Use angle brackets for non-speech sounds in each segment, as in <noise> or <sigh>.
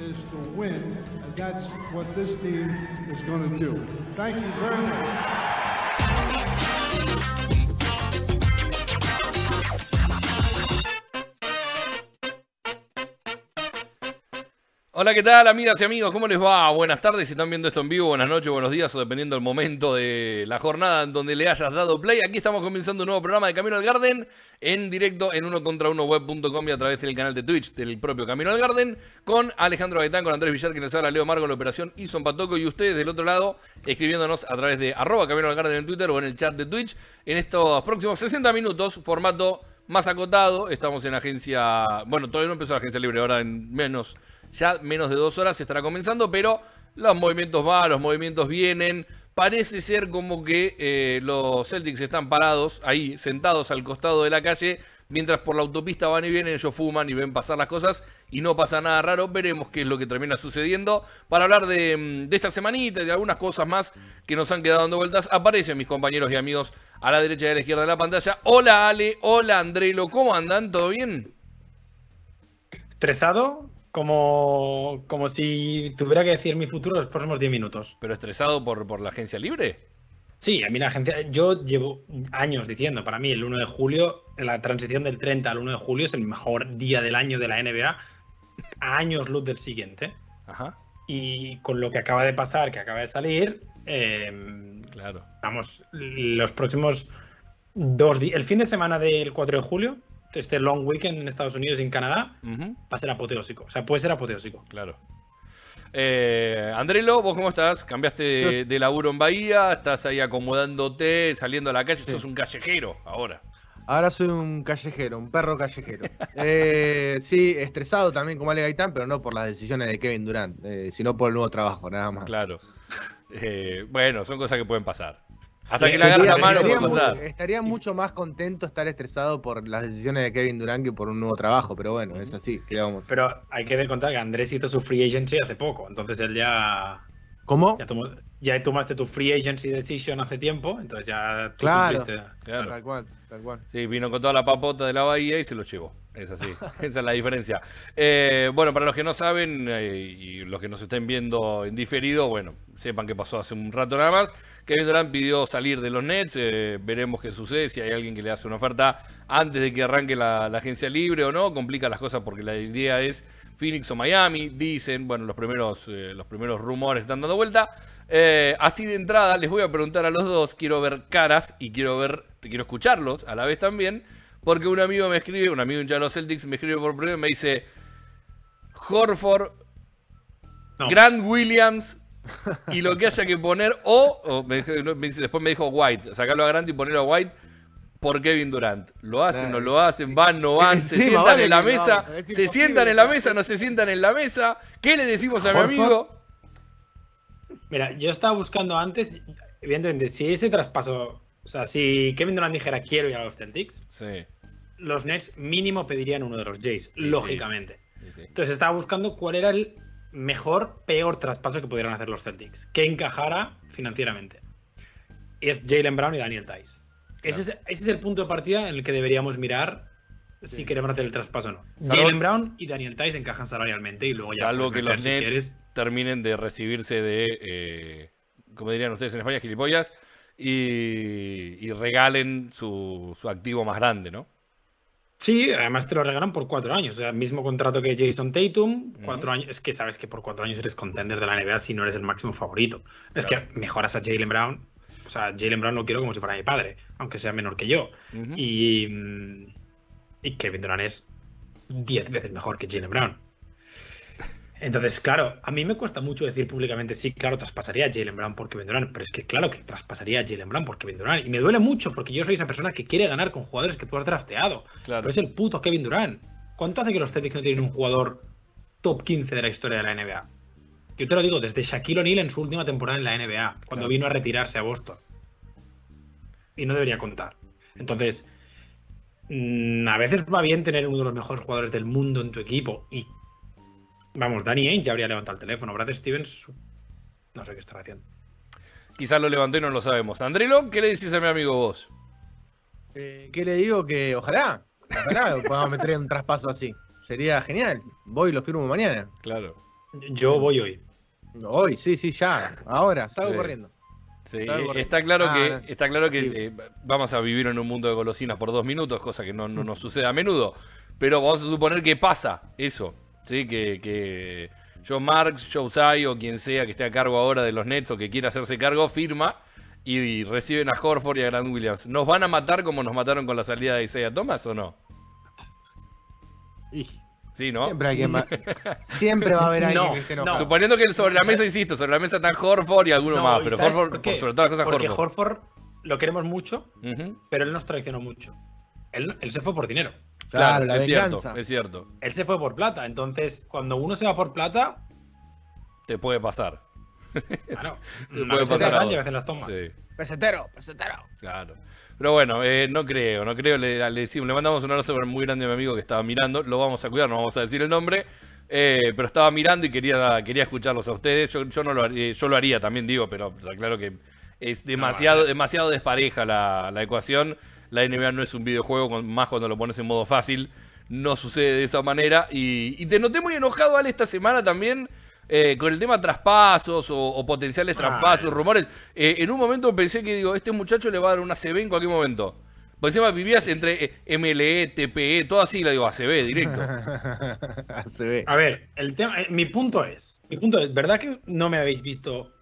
is to win, and that's what this team is going to do. Thank you very much. Hola, ¿qué tal, amigas y amigos? ¿Cómo les va? Buenas tardes, si están viendo esto en vivo, buenas noches, buenos días, o dependiendo del momento de la jornada en donde le hayas dado play. Aquí estamos comenzando un nuevo programa de Camino al Garden en directo en uno contra uno web.com y a través del canal de Twitch del propio Camino al Garden con Alejandro Gaitán, con Andrés Villar, que les habla, Leo Margo, la operación Ison Patoco y ustedes del otro lado escribiéndonos a través de arroba Camino al Garden en Twitter o en el chat de Twitch en estos próximos 60 minutos, formato más acotado. Estamos en agencia, bueno, todavía no empezó la agencia libre, ahora en menos ya menos de dos horas estará comenzando, pero los movimientos van, los movimientos vienen. Parece ser como que eh, los Celtics están parados ahí, sentados al costado de la calle, mientras por la autopista van y vienen, ellos fuman y ven pasar las cosas y no pasa nada raro. Veremos qué es lo que termina sucediendo. Para hablar de, mm, de esta semanita y de algunas cosas más que nos han quedado dando vueltas, aparecen mis compañeros y amigos a la derecha y a la izquierda de la pantalla. Hola Ale, hola Andrelo, ¿cómo andan? ¿Todo bien? Estresado, como, como si tuviera que decir mi futuro los próximos 10 minutos. ¿Pero estresado por, por la agencia libre? Sí, a mí la agencia, yo llevo años diciendo, para mí el 1 de julio, la transición del 30 al 1 de julio es el mejor día del año de la NBA, a años luz del siguiente. Ajá. Y con lo que acaba de pasar, que acaba de salir, eh, Claro. vamos, los próximos dos días, el fin de semana del 4 de julio, este long weekend en Estados Unidos y en Canadá, va a ser apoteósico. O sea, puede ser apoteósico. claro. Eh, Andrelo, ¿vos cómo estás? ¿Cambiaste de, de laburo en Bahía? ¿Estás ahí acomodándote, saliendo a la calle? Sí. Sos un callejero ahora. Ahora soy un callejero, un perro callejero. <laughs> Eh, sí, estresado también como Ale Gaitán, pero no por las decisiones de Kevin Durant, eh, sino por el nuevo trabajo, nada más. Claro. Eh, bueno, son cosas que pueden pasar. Hasta que le agarres la mano puede estaría, pasar. estaría mucho más contento estar estresado por las decisiones de Kevin Durant que por un nuevo trabajo, pero bueno, es así, ¿qué le vamos a hacer? Pero hay que contar que Andrés hizo su free agency hace poco, entonces él ya, ¿Cómo? ya, tomó- ya tomaste tu free agency decision hace tiempo, entonces ya tú Claro. cumpliste. Claro. Tal cual, tal cual. Sí, vino con toda la papota de la bahía y se lo llevó. Es así. <laughs> Esa es la diferencia. Eh, bueno, para los que no saben eh, y los que nos estén viendo en diferido, bueno, sepan que pasó hace un rato nada más. Kevin Durant pidió salir de los Nets. eh, veremos qué sucede. Si hay alguien que le hace una oferta antes de que arranque la, la agencia libre o no. Complica las cosas porque la idea es Phoenix o Miami. Dicen, bueno, los primeros, eh, los primeros rumores están dando vuelta. Eh, así de entrada, les voy a preguntar a los dos. Quiero ver caras y quiero ver, quiero escucharlos a la vez también. Porque un amigo me escribe, un amigo hincha de los Celtics me escribe por primero y me dice: Horford, No. Grant Williams y lo que haya que poner, o, o me dijo- me dice- después me dijo White, sacarlo a Grant y ponerlo a White por Kevin Durant. ¿Lo hacen, no lo hacen? ¿Van, no van? ¿Se sientan vale en la no, mesa? es ¿Se sientan en la mesa? ¿No se sientan en la mesa? ¿Qué le decimos a mi amigo? Mira, yo estaba buscando antes, evidentemente, si ese traspaso, o sea, si Kevin Durant dijera quiero ir a los Celtics, Sí, los Nets mínimo pedirían uno de los Jays, lógicamente. sí, sí. Entonces estaba buscando cuál era el mejor, peor traspaso que pudieran hacer los Celtics, que encajara financieramente. Y es Jalen Brown y Daniel Tice. Ese, es, ese es el punto de partida en el que deberíamos mirar si queremos hacer el traspaso o no. Salvo- Jalen Brown y Daniel Tice encajan salarialmente y luego ya. Salvo que los si Nets quieres. terminen de recibirse de, eh, como dirían ustedes en España, gilipollas, y, y regalen su, su activo más grande, ¿no? Sí, además te lo regalan por cuatro años. O sea, mismo contrato que Jason Tatum, cuatro años. Es que sabes que por cuatro años eres contender de la NBA si no eres el máximo favorito. Es Claro. que mejoras a Jalen Brown. O sea, Jalen Brown lo quiero como si fuera mi padre, aunque sea menor que yo. Y, mm, y Kevin Durant es 10 veces mejor que Jalen Brown. Entonces, claro, a mí me cuesta mucho decir públicamente, sí, claro, traspasaría a Jalen Brown por Kevin Durant, pero es que claro que traspasaría a Jalen Brown por Kevin Durant. Y me duele mucho porque yo soy esa persona que quiere ganar con jugadores que tú has drafteado. Claro. Pero es el puto Kevin Durant. ¿Cuánto hace que los Celtics no tienen un jugador top 15 de la historia de la NBA? Yo te lo digo, desde Shaquille O'Neal en su última temporada en la NBA, cuando Claro. vino a retirarse a Boston. Y no debería contar. Entonces, mm, a veces va bien tener uno de los mejores jugadores del mundo en tu equipo. Y vamos, Danny Ainge ya habría levantado el teléfono. Brad Stevens, no sé qué estará haciendo. Quizás lo levantó y no lo sabemos. Andrelo, ¿qué le decís a mi amigo vos? Eh, ¿Qué le digo? Que ojalá, ojalá <laughs> podamos meter un traspaso así. Sería genial. Voy y lo firmo mañana. Claro. Yo voy hoy. Hoy, sí, sí, ya. Ahora, salgo Sí. corriendo. Sí, Está correcto. está claro Ah, que, no. está claro que Sí. eh, vamos a vivir en un mundo de golosinas por dos minutos, cosa que no, no nos sucede a menudo. Pero vamos a suponer que pasa eso. ¿Sí? Que, que John Marks, Joe Tsai o quien sea que esté a cargo ahora de los Nets o que quiera hacerse cargo, firma y, reciben a Horford y a Grant Williams. ¿Nos van a matar como nos mataron con la salida de Isaiah Thomas o no? Y Sí, ¿no? siempre, hay va, <laughs> siempre va a haber alguien No, que esté no. Suponiendo que sobre la mesa, insisto, sobre la mesa están Horford y alguno No, más, ¿y pero Horford, por sobre todas las cosas, Porque Horford. Horford lo queremos mucho, pero él nos traicionó mucho. Él, él se fue por dinero. Claro, la es venganza. cierto, es cierto. Él se fue por plata. Entonces, cuando uno se va por plata, Te puede pasar. claro, <laughs> Te puede pasar a dan y vos. a veces las tomas. Sí, Pesetero, pesetero. claro. Pero bueno, eh, no creo, no creo. Le, le decimos, le mandamos un abrazo muy grande a mi amigo que estaba mirando. Lo vamos a cuidar, no vamos a decir el nombre. eh, pero estaba mirando y quería, quería escucharlos a ustedes. Yo, yo no lo haría, yo lo haría también, digo, pero claro que es demasiado, demasiado despareja la, la ecuación. La NBA no es un videojuego, con- más cuando lo pones en modo fácil. No sucede de esa manera. Y, y te noté muy enojado, Ale, esta semana también. eh, con el tema traspasos o, o potenciales traspasos, Ay. rumores. Eh, en un momento pensé que digo, este muchacho le va a dar una CB en cualquier momento. Por encima vivías entre eh, MLE, TPE, todo así, la digo, ACB, directo. <laughs> Ve. A ver, el tema, eh, mi punto es, mi punto es, ¿verdad que no me habéis visto,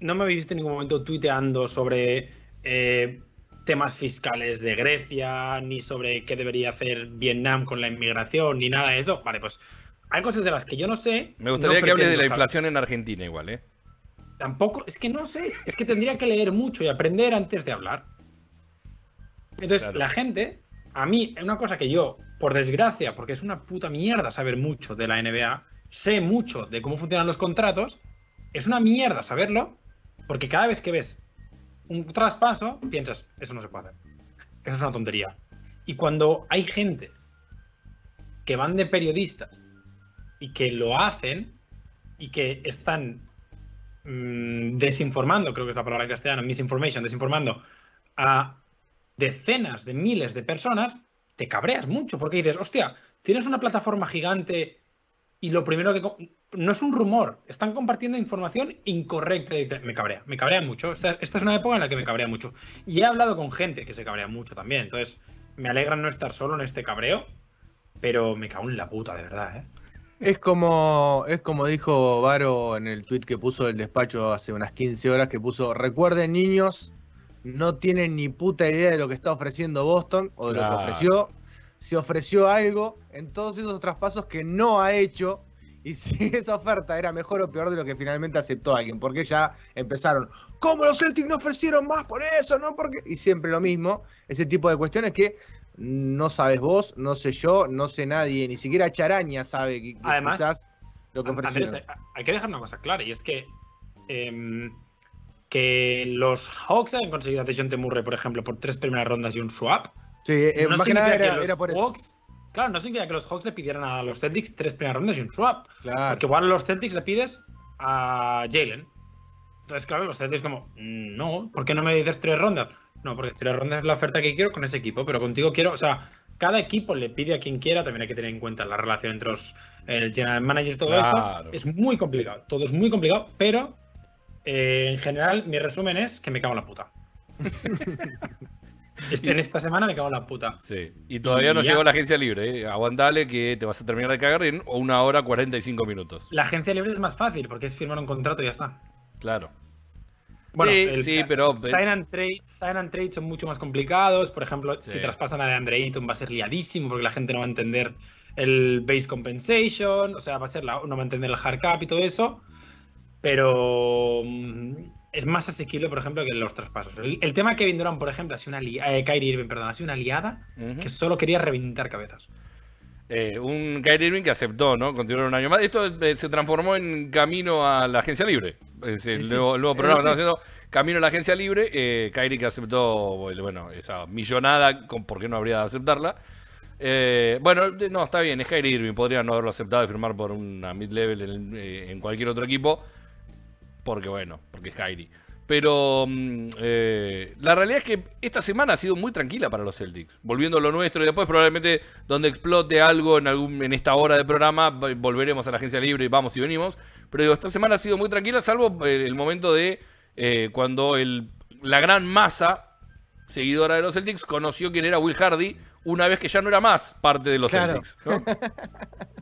no me habéis visto en ningún momento tuiteando sobre eh, temas fiscales de Grecia, ni sobre qué debería hacer Vietnam con la inmigración, ni nada de eso? Vale, pues hay cosas de las que yo no sé. Me gustaría no que hables de la saber. inflación en Argentina igual, ¿eh? Tampoco, es que no sé, es que tendría que leer mucho y aprender antes de hablar. Entonces, Claro. la gente, a mí, una cosa que yo, por desgracia, porque es una puta mierda saber mucho de la NBA, sé mucho de cómo funcionan los contratos, es una mierda saberlo, porque cada vez que ves un traspaso, piensas, eso no se puede hacer. Eso es una tontería. Y cuando hay gente que van de periodistas y que lo hacen y que están mm, desinformando, creo que es la palabra en castellano, misinformation, desinformando a decenas de miles de personas, te cabreas mucho porque dices, hostia, tienes una plataforma gigante y lo primero que... No es un rumor, están compartiendo información incorrecta. Me cabrea, me cabrea mucho. Esta, esta es una época en la que me cabrea mucho. Y he hablado con gente que se cabrea mucho también. Entonces, me alegra no estar solo en este cabreo, pero me cago en la puta, de verdad, ¿eh? Es como, es como dijo Varo en el tweet que puso del despacho hace unas 15 horas, que puso, recuerden niños, no tienen ni puta idea de lo que está ofreciendo Boston o de lo que ofreció. Se ofreció algo en todos esos traspasos que no ha hecho y <laughs> si esa oferta era mejor o peor de lo que finalmente aceptó alguien, porque ya empezaron, ¿cómo los Celtics no ofrecieron más por eso? ¿No? Porque... Y siempre lo mismo, ese tipo de cuestiones que no sabes vos, no sé yo, no sé nadie, ni siquiera Charaña sabe que, que Además, quizás lo que ofrecieron. hay- hay que dejar una cosa clara, y es que em, que los Hawks hayan conseguido a Dejounte Murray, por ejemplo, por tres primeras rondas y un swap. Sí, eh, no más que nada era, los era por eso. Hawks- Claro, no significa que los Hawks le pidieran a los Celtics tres primeras rondas y un swap. Claro. Porque igual a los Celtics le pides a Jalen. Entonces, claro, los Celtics como, "Mm, no, ¿por qué no me dices tres rondas? No, porque tres rondas es la oferta que quiero con ese equipo, pero contigo quiero, o sea, cada equipo le pide a quien quiera, también hay que tener en cuenta la relación entre los, el general manager y todo Claro. eso. Es muy complicado, todo es muy complicado, pero eh, en general mi resumen es que me cago en la puta. <laughs> Este- en esta semana me cago en la puta. Sí. Y todavía no ya. llegó la agencia libre, ¿eh? Aguantale que te vas a terminar de cagar en una hora 45 minutos. La agencia libre es más fácil porque es firmar un contrato y ya está. Claro. Bueno, Sí, el- sí, pero- Sign and trade, sign and trade son mucho más complicados. Por ejemplo, Sí. si traspasan a DeAndre Ayton va a ser liadísimo porque la gente no va a entender el base compensation, o sea, va a ser la, no va a entender el hard cap y todo eso. Pero mm, es más asequible, por ejemplo, que los traspasos. El, el tema Kevin Durant, por ejemplo, ha sido una liada, Kyrie Irving, perdón, ha sido una liada que solo quería reventar cabezas. Eh, un Kyrie Irving que aceptó, ¿no? Continuar un año más. Esto eh, se transformó en camino a la agencia libre. Es el Sí, sí. nuevo, el nuevo programa que Eh, estamos haciendo. Camino a la agencia libre. Eh, Kyrie que aceptó, bueno, esa millonada, con- ¿por qué no habría de aceptarla? Eh, bueno, no, está bien, es Kyrie Irving. Podría no haberlo aceptado y firmar por una mid-level en, eh, en cualquier otro equipo. Porque, bueno, porque es Kyrie. Pero mm, eh, la realidad es que esta semana ha sido muy tranquila para los Celtics. Volviendo a lo nuestro y después probablemente donde explote algo en, algún, en esta hora de programa, volveremos a la agencia libre y vamos y venimos. Pero digo, esta semana ha sido muy tranquila, salvo eh, el momento de eh, cuando el, la gran masa seguidora de los Celtics conoció quién era Will Hardy una vez que ya no era más parte de los Claro. Celtics. ¿no? <laughs>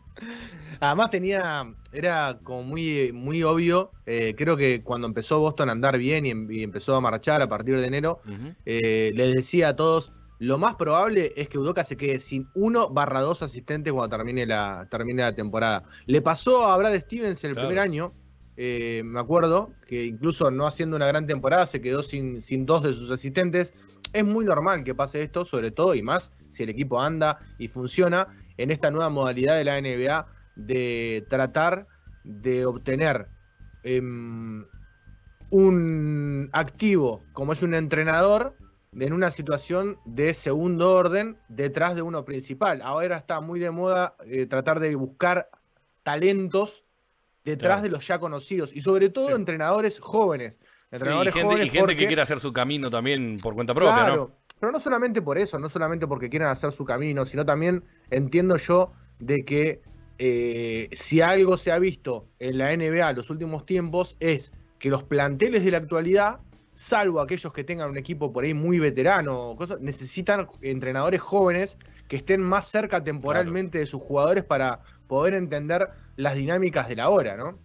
Además tenía, era como muy, muy obvio, eh, creo que cuando empezó Boston a andar bien y, em- y empezó a marchar a partir de enero, eh, les decía a todos, lo más probable es que Udoka se quede sin uno barra dos asistentes cuando termine la, termine la temporada. Le pasó a Brad Stevens en el Claro. primer año, eh, me acuerdo, que incluso no haciendo una gran temporada se quedó sin, sin dos de sus asistentes. Es muy normal que pase esto, sobre todo y más si el equipo anda y funciona en esta nueva modalidad de la NBA de tratar de obtener em, un activo como es un entrenador en una situación de segundo orden detrás de uno principal. Ahora está muy de moda eh, tratar de buscar talentos detrás Claro. de los ya conocidos y sobre todo Sí. entrenadores jóvenes. Sí, y Entrenadores gente, y jóvenes gente que quiere hacer su camino también por cuenta propia, claro, ¿no? Pero no solamente por eso, no solamente porque quieran hacer su camino, sino también entiendo yo de que eh, si algo se ha visto en la NBA los últimos tiempos es que los planteles de la actualidad, salvo aquellos que tengan un equipo por ahí muy veterano, cosas, necesitan entrenadores jóvenes que estén más cerca temporalmente de sus jugadores para poder entender las dinámicas de la hora, ¿no?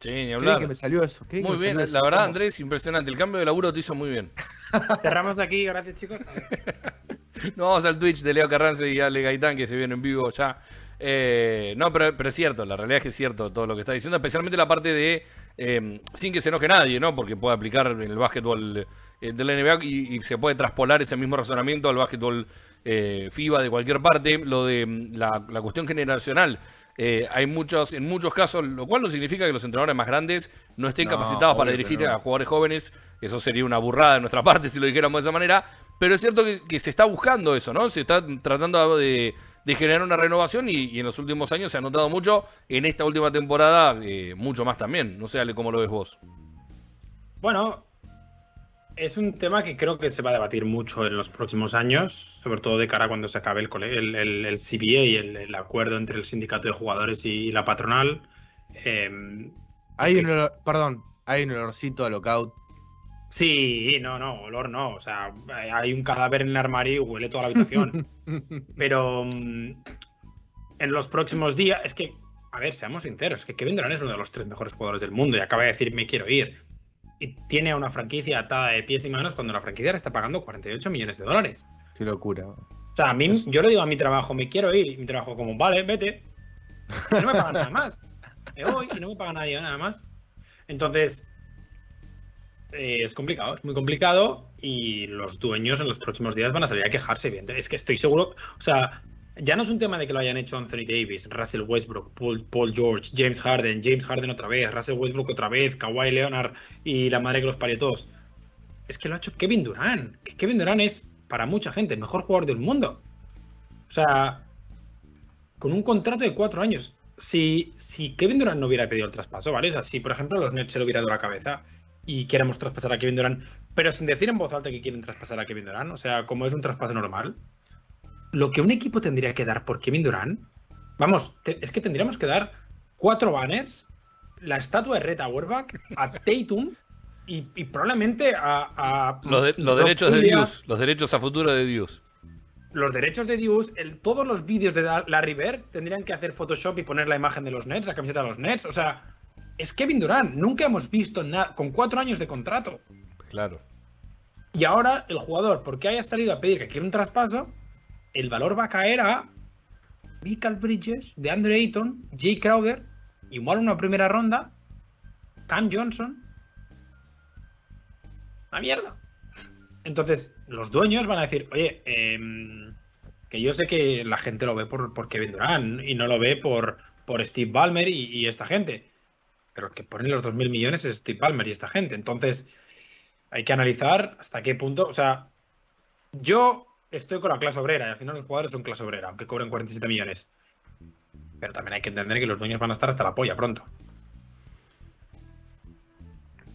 Sí, ni hablar. que me salió eso. qué Muy que bien, eso. la verdad. Andrés, impresionante. El cambio de laburo te hizo muy bien. <laughs> Cerramos aquí, gracias chicos. <laughs> No vamos al Twitch de Leo Carrance y Ale Gaitán, que se viene en vivo ya. Eh, no, pero, pero es cierto, la realidad es que es cierto todo lo que está diciendo, especialmente la parte de, eh, sin que se enoje nadie, ¿no? Porque puede aplicar en el básquetbol eh, de la NBA y, y se puede traspolar ese mismo razonamiento al básquetbol eh, FIBA de cualquier parte, lo de mm, la, la cuestión generacional. Eh, hay muchos, en muchos casos, lo cual no significa que los entrenadores más grandes no estén No, capacitados para dirigir no. a jugadores jóvenes. Eso sería una burrada de nuestra <laughs> parte si lo dijéramos de esa manera. Pero es cierto que, que se está buscando eso, ¿no? Se está tratando de, de generar una renovación y, y en los últimos años se ha notado mucho. En esta última temporada, eh, mucho más también. No sé, Ale, cómo lo ves vos. Bueno, es un tema que creo que se va a debatir mucho en los próximos años, sobre todo de cara a cuando se acabe el, el, el- el CBA y el, el acuerdo entre el sindicato de jugadores y la patronal. Eh, Hay que- un olor- perdón, hay un olorcito a lockout. sí, no, no, olor no. O sea, hay un cadáver en el armario y huele toda la habitación. <laughs> Pero mm, en los próximos días, es que, a ver, seamos sinceros, que Kevin Durant es uno de los tres mejores jugadores del mundo y acaba de decir me quiero ir. Y tiene a una franquicia atada de pies y manos cuando la franquicia le está pagando 48 millones de dólares. Qué locura. O sea, a mí, yo le digo a mi trabajo, me quiero ir, y mi trabajo como, vale, vete. Y no me pagan nada más. Me voy y no me paga nadie nada más. Entonces, eh, es complicado, es muy complicado y los dueños en los próximos días van a salir a quejarse. evidente. Es que estoy seguro, o sea, ya no es un tema de que lo hayan hecho Anthony Davis, Russell Westbrook, Paul, George, James Harden, James Harden otra vez, Russell Westbrook otra vez, Kawhi Leonard y la madre que los parió todos. Es que lo ha hecho Kevin Durant. Kevin Durant es, para mucha gente, el mejor jugador del mundo. O sea, con un contrato de cuatro años. Si, si Kevin Durant no hubiera pedido el traspaso, ¿vale? O sea, si por ejemplo los Nets se lo hubiera dado la cabeza y queremos traspasar a Kevin Durant, pero sin decir en voz alta que quieren traspasar a Kevin Durant, o sea, como es un traspaso normal, lo que un equipo tendría que dar por Kevin Durant, vamos, te- es que tendríamos que dar cuatro banners, la estatua de Reta Auerbach, a Tatum y, y probablemente a... a Los, de- los Rob derechos de Dios, los derechos a futuro de Dios. los derechos de Dios, el, todos los vídeos de Larry Bird tendrían que hacer Photoshop y poner la imagen de los Nets, la camiseta de los Nets. O sea, es Kevin Durant. Nunca hemos visto nada con cuatro años de contrato. Claro. Y ahora el jugador, porque haya salido a pedir que quiere un traspaso, el valor va a caer a Michael Bridges, de Andre Ayton, Jay Crowder, igual una primera ronda, Cam Johnson. Una mierda. Entonces, los dueños van a decir, oye, em, Que yo sé que la gente lo ve por, Kevin Durant y no lo ve por, por Steve Ballmer y, esta gente. Pero el que pone los 2.000 millones es Steve Ballmer y esta gente. Entonces, hay que analizar hasta qué punto. O sea, yo estoy con la clase obrera y al final los jugadores son clase obrera, aunque cobren 47 millones. Pero también hay que entender que los dueños van a estar hasta la polla pronto.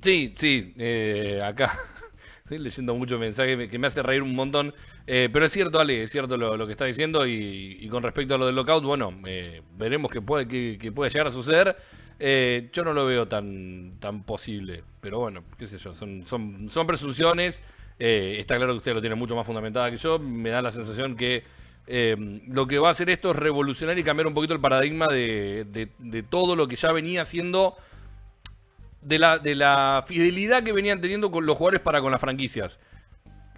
Sí, sí, eh, acá <laughs> estoy leyendo muchos mensajes que me hace reír un montón. Eh, pero es cierto, Ale, es cierto lo, que está diciendo. Y, y con respecto a lo del lockout, bueno, eh, veremos qué puede, qué puede llegar a suceder. Eh, yo no lo veo tan, tan posible. Pero bueno, qué sé yo, son, son presunciones. Eh, está claro que usted lo tiene mucho más fundamentada que yo. Me da la sensación que eh, lo que va a hacer esto es revolucionar y cambiar un poquito el paradigma de, de- todo lo que ya venía siendo de la, de la fidelidad que venían teniendo con los jugadores para con las franquicias.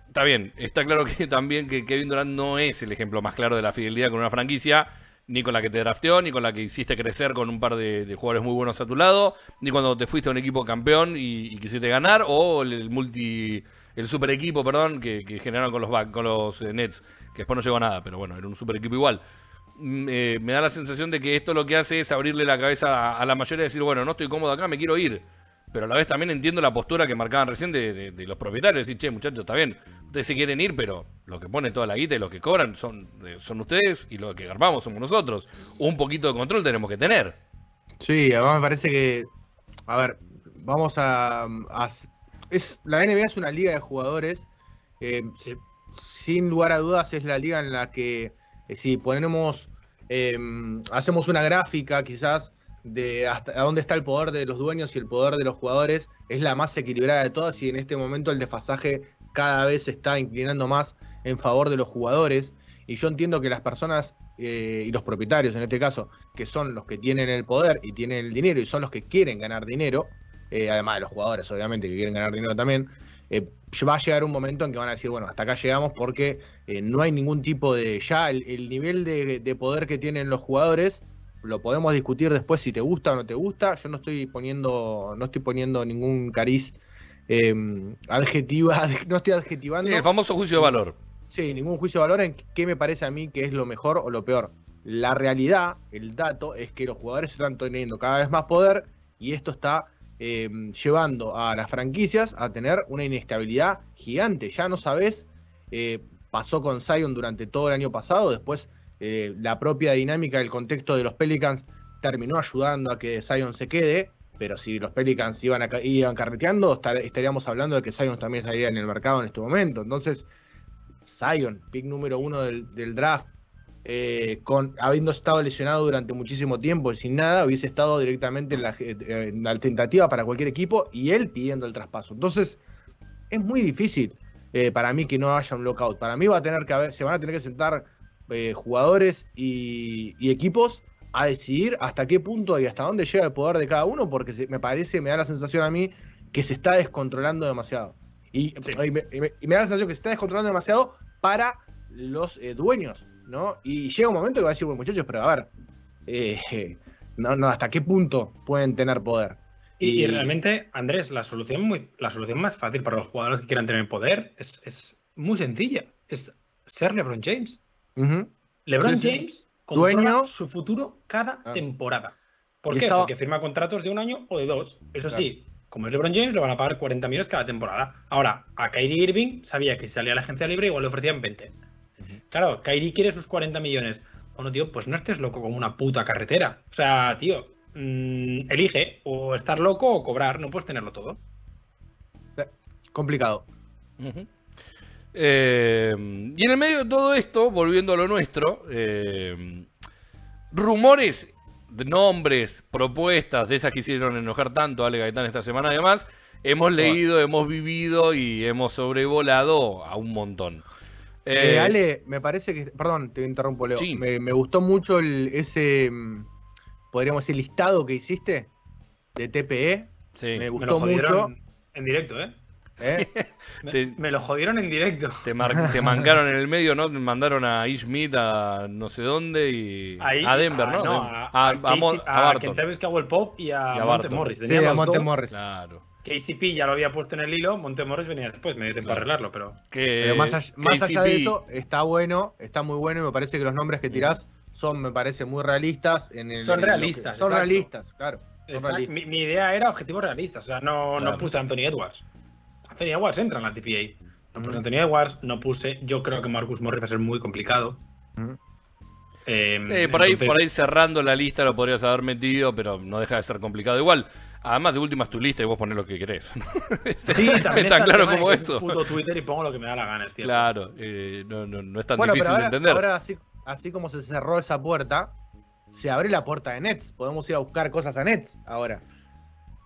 Está bien, está claro que <laughs> también que Kevin Durant no es el ejemplo más claro de la fidelidad con una franquicia, ni con la que te drafteó, ni con la que hiciste crecer con un par de, jugadores muy buenos a tu lado, ni cuando te fuiste a un equipo campeón y quisiste ganar, o el multi, el super equipo, perdón, que, generaron con los, con los eh, Nets, que después no llegó a nada, pero bueno, era un super equipo igual. Mm, eh, me da la sensación de que esto lo que hace es abrirle la cabeza a, la mayoría y decir, bueno, no estoy cómodo acá, me quiero ir. Pero a la vez también entiendo la postura que marcaban recién de, los propietarios. Decir, che, muchachos, está bien, ustedes se quieren ir, pero lo que ponen toda la guita y lo que cobran son, eh, son ustedes y lo que garbamos somos nosotros. Un poquito de control tenemos que tener. Sí, además me parece que, a ver, vamos a- es la NBA es una liga de jugadores. eh, Sí. Sin lugar a dudas es la liga en la que eh, si ponemos, eh, hacemos una gráfica quizás de hasta dónde está el poder de los dueños y el poder de los jugadores, es la más equilibrada de todas y en este momento el desfasaje cada vez se está inclinando más en favor de los jugadores. Y yo entiendo que las personas eh, y los propietarios en este caso, que son los que tienen el poder y tienen el dinero y son los que quieren ganar dinero, eh, además de los jugadores obviamente que quieren ganar dinero también, eh, va a llegar un momento en que van a decir, bueno, hasta acá llegamos porque eh, no hay ningún tipo de, ya el, el nivel de, de poder que tienen los jugadores, lo podemos discutir después si te gusta o no te gusta, yo no estoy poniendo, no estoy poniendo ningún cariz eh, adjetiva, <laughs> no estoy adjetivando. Sí, el famoso juicio de valor. Sí, ningún juicio de valor en qué me parece a mí que es lo mejor o lo peor. La realidad, el dato, es que los jugadores están teniendo cada vez más poder y esto está eh, llevando a las franquicias a tener una inestabilidad gigante. Ya no sabes, eh, pasó con Zion durante todo el año pasado, después eh, la propia dinámica del contexto de los Pelicans terminó ayudando a que Zion se quede, pero si los Pelicans iban, a, iban carreteando, estar- estaríamos hablando de que Zion también estaría en el mercado en este momento. Entonces, Zion, pick número uno del draft, eh, con habiendo estado lesionado durante muchísimo tiempo y sin nada, hubiese estado directamente en la, eh, en la tentativa para cualquier equipo y él pidiendo el traspaso. Entonces, es muy difícil eh, para mí que no haya un lockout. Para mí va a tener que haber, se van a tener que sentar eh, jugadores y, y equipos a decidir hasta qué punto y hasta dónde llega el poder de cada uno, porque se- me parece, me da la sensación a mí que se está descontrolando demasiado. Y, Sí. y me, y me- y me da la sensación que se está descontrolando demasiado para los eh, dueños, ¿no? Y llega un momento que va a decir, bueno, muchachos, pero a ver, eh, no, no, ¿hasta qué punto pueden tener poder? Y, realmente, Andrés, la solución, muy, la solución más fácil para los jugadores que quieran tener poder es, es muy sencilla. Es ser LeBron James. LeBron Sí, sí. James controla Dueño. su futuro cada Ah. temporada. ¿Por qué? estaba- Porque firma contratos de un año o de dos. Eso Claro. sí, como es LeBron James, le van a pagar 40 millones cada temporada. Ahora, a Kyrie Irving sabía que si salía a la agencia libre igual le ofrecían 20. Claro, Kyrie quiere sus 40 millones. Bueno, tío, pues no estés loco como una puta carretera. O sea, tío, mm, elige o estar loco o cobrar. No puedes tenerlo todo. Complicado. Ujú. Eh, y en el medio de todo esto, volviendo a lo nuestro, eh, rumores, de nombres, propuestas de esas que hicieron enojar tanto a Ale Gaitán esta semana, además, hemos leído, hemos vivido y hemos sobrevolado a un montón. Eh, Eh, Ale, me parece que. Perdón, te interrumpo, Leo. Sí. Me, me gustó mucho el- ese. mm, Podríamos decir, listado que hiciste de TPE. sí, Me Me gustó lo jodieron mucho. en directo, ¿eh? <laughs> <laughs> ¿eh? Me, Te- me lo jodieron en directo. te, mar- te mancaron en el medio, ¿no? Te mandaron a Ish Smith a no sé dónde y Ahí- a Denver, ah, ¿no? a, a, a a Mo- Casey- a a Barton. Kentavious Cowell Pop y a, Y a Monte Barton. Morris. Sí, a Monte dos Morris. Claro. KCP ya lo había puesto en el hilo, Montemorris venía después, me dio tiempo a Claro. arreglarlo, pero. Que Pero más allá, más allá de eso, está bueno, está muy bueno y me parece que los nombres que tirás son, me parece, muy realistas. En el, Son en lo que- realistas, Son exacto. realistas, claro. son Exacto. realistas. Mi, mi idea era objetivos realistas, o sea, no, Claro. no puse a Anthony Edwards. Anthony Edwards entra en la TPA. No puse a Anthony Edwards, no puse. Yo creo que Marcus Morris va a ser muy complicado. Ujú. Eh, Sí, por ahí, por ahí cerrando la lista lo podrías haber metido, pero no deja de ser complicado. Igual, además de última es tu lista y vos pones lo que querés. ¿no? <laughs> Sí, también es tan claro de como es eso. puto Twitter y pongo lo que me da la gana, es cierto. Claro, eh, no, no- no es tan Bueno, difícil pero ahora, de entender. ahora así, así como se cerró esa puerta, se abre la puerta de Nets. Podemos ir a buscar cosas a Nets ahora.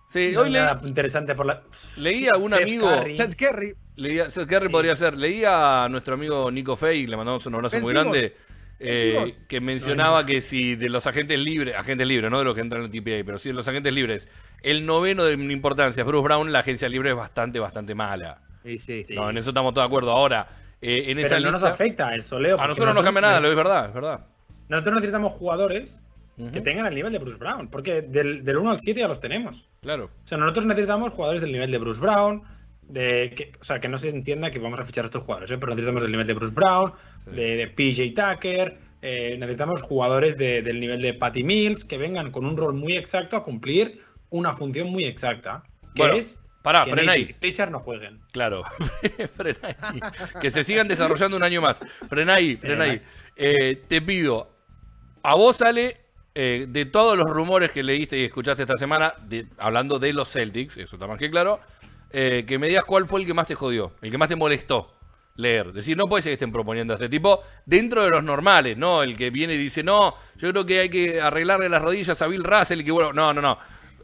sí, No hoy hay le- nada interesante por la. leía a un Seth amigo, Curry. Seth Curry, leía, Seth Curry Sí. podría ser, leía a nuestro amigo Nico Fey, le mandamos un abrazo muy grande, eh, que mencionaba que si de los agentes libres, agentes libres, no de los que entran en el TPA, pero si de los agentes libres, el noveno de importancia es Bruce Brown, la agencia libre es bastante, bastante mala. sí. Sí. No, en eso estamos todos de acuerdo. Ahora, eh, en Pero esa no nos afecta el soleo. a nosotros no nos cambia nada, lo es verdad, es verdad. Nosotros necesitamos jugadores que tengan el nivel de Bruce Brown, porque del, del 1 al 7 ya los tenemos. Claro. O sea, nosotros necesitamos jugadores del nivel de Bruce Brown, de que, o sea, que no se entienda que vamos a fichar a estos jugadores, ¿eh? pero necesitamos el nivel de Bruce Brown, Sí. de, de PJ Tucker, eh, necesitamos jugadores de- del nivel de Patty Mills que vengan con un rol muy exacto a cumplir una función muy exacta, que Bueno, es Pará, que frena ahí. y Pritchard no jueguen. Claro, <laughs> frena ahí. Que se sigan desarrollando un año más. Frena ahí, frena ahí. Eh, te pido, a vos sale eh, de todos los rumores que leíste y escuchaste esta semana, de- hablando de los Celtics, eso está más que claro, eh, que me digas cuál fue el que más te jodió, el que más te molestó leer. Decir, no puede ser que estén proponiendo a este tipo dentro de los normales, ¿no? El que viene y dice, no, yo creo que hay que arreglarle las rodillas a Bill Russell y que bueno, no, no, no.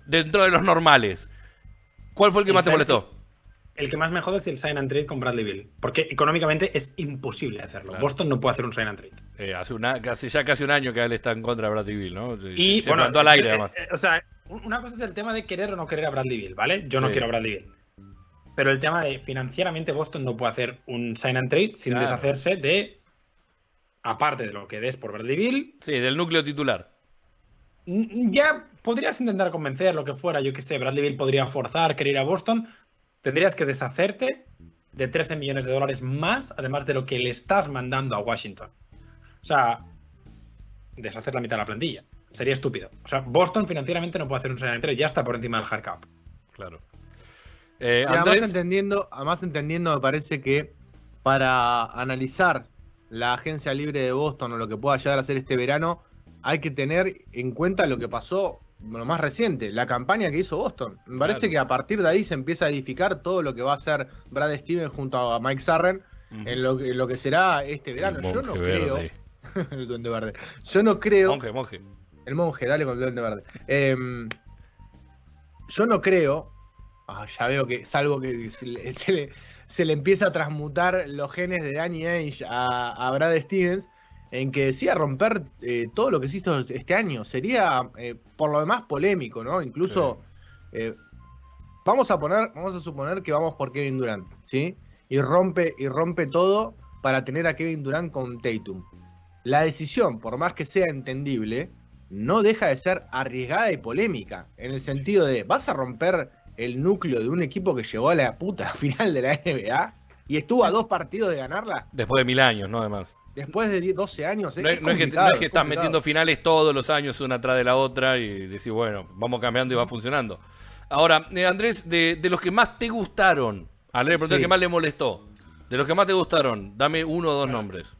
Dentro de los normales. ¿Cuál fue el que El más te molestó? El que más me jode es el sign and trade con Bradley Bill, porque económicamente es imposible hacerlo. Claro. Boston no puede hacer un sign and trade. Eh, hace, una, casi, ya casi un año que él está en contra de Bradley Bill, ¿no? Se- Y se bueno, plantó al aire, eh, además. eh, o sea, una cosa es el tema de querer o no querer a Bradley Bill, ¿vale? Yo no quiero a Bradley Bill. Pero el tema de financieramente Boston no puede hacer un sign and trade sin Claro. deshacerse de, aparte de lo que des por Bradley Bill, Sí, del núcleo titular. ya podrías intentar convencer lo que fuera, yo qué sé, Bradley Bill podría forzar, querer ir a Boston, tendrías que deshacerte de 13 millones de dólares más, además de lo que le estás mandando a Washington. O sea, deshacer la mitad de la plantilla. Sería estúpido. O sea, Boston financieramente no puede hacer un sign and trade, ya está por encima del hard cap. Claro. Eh, Y además Andrés, entendiendo, además entendiendo, me parece que para analizar la agencia libre de Boston o lo que pueda llegar a ser este verano, hay que tener en cuenta lo que pasó lo más reciente, la campaña que hizo Boston. Me parece Claro. que a partir de ahí se empieza a edificar todo lo que va a hacer Brad Stevens junto a Mike Sarren en lo, que- en lo que será este verano. Yo no monje creo. verde. <laughs> el duende verde. Yo no creo. Monje, monje. El monje, dale con el duende verde. Em, yo no creo. Ah, ya veo que, salvo que se le, <laughs> se le- se le empieza a transmutar los genes de Danny Ainge a, a Brad Stevens, en que decía romper eh, todo lo que se hizo este año. Sería, eh, por lo demás, polémico, ¿no? Incluso. eh, vamos a poner, vamos a suponer que vamos por Kevin Durant, ¿sí? Y rompe, y rompe todo para tener a Kevin Durant con Tatum. La decisión, por más que sea entendible, no deja de ser arriesgada y polémica. En el sentido de, ¿vas a romper el núcleo de un equipo que llegó a la puta <laughs> final de la NBA? Y estuvo a dos partidos de ganarla Después de mil años, ¿no? Además. después de 10, 12 años. No es, no es que, no complicado, es que estás metiendo finales todos los años una atrás de la otra y decís, bueno, vamos cambiando y va funcionando. Ahora, eh, Andrés, de, de los que más te gustaron, a le pregunté Sí. que más le molestó. De los que más te gustaron, dame uno o dos nombres.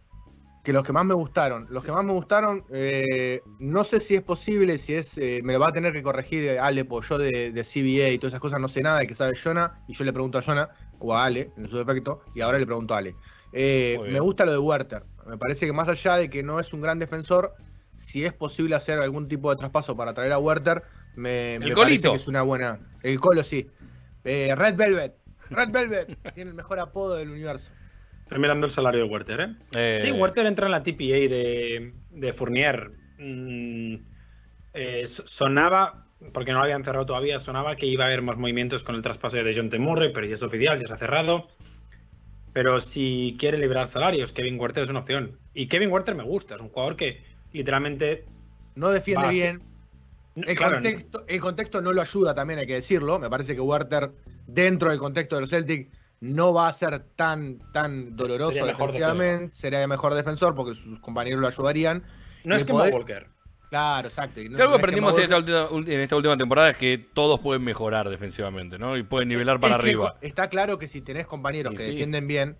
Que los que más me gustaron. Los que más me gustaron, eh, no sé si es posible, si es. eh, me lo va a tener que corregir eh, Ale, porque yo de, de CBA y todas esas cosas no sé nada, de que sabe Jonah, y yo le pregunto a Jonah, o a Ale, en su defecto, y ahora le pregunto a Ale. Eh, me gusta lo de Werther. Me parece que más allá de que no es un gran defensor, si es posible hacer algún tipo de traspaso para traer a Werther, me, me parece que es una buena. El colo, sí. Eh, Red Velvet. Red Velvet <laughs> tiene el mejor apodo del universo. Estoy mirando el salario de Werther, ¿eh? Eh, Sí, Werther entra en la TPA de, de Fournier. Mm, eh, so- sonaba, porque no lo habían cerrado todavía, sonaba que iba a haber más movimientos con el traspaso de Dejounte Murray, pero ya es oficial, ya se ha cerrado. Pero si quiere liberar salarios, Kevin Werther es una opción. Y Kevin Werther me gusta, es un jugador que literalmente No defiende Va, bien. El, Claro, contexto, el contexto no lo ayuda también, hay que decirlo. Me parece que Werther, dentro del contexto de los Celtic, no va a ser tan, tan doloroso Sería mejor defensivamente. Sería mejor defensor porque sus compañeros lo ayudarían. no es que poder- Walker. Claro, exacto. no- Si algo no es que aprendimos en esta, última, en esta última temporada es que todos pueden mejorar defensivamente, ¿no? Y pueden nivelar para Es arriba. Está claro que si tenés compañeros Y que sí. defienden bien,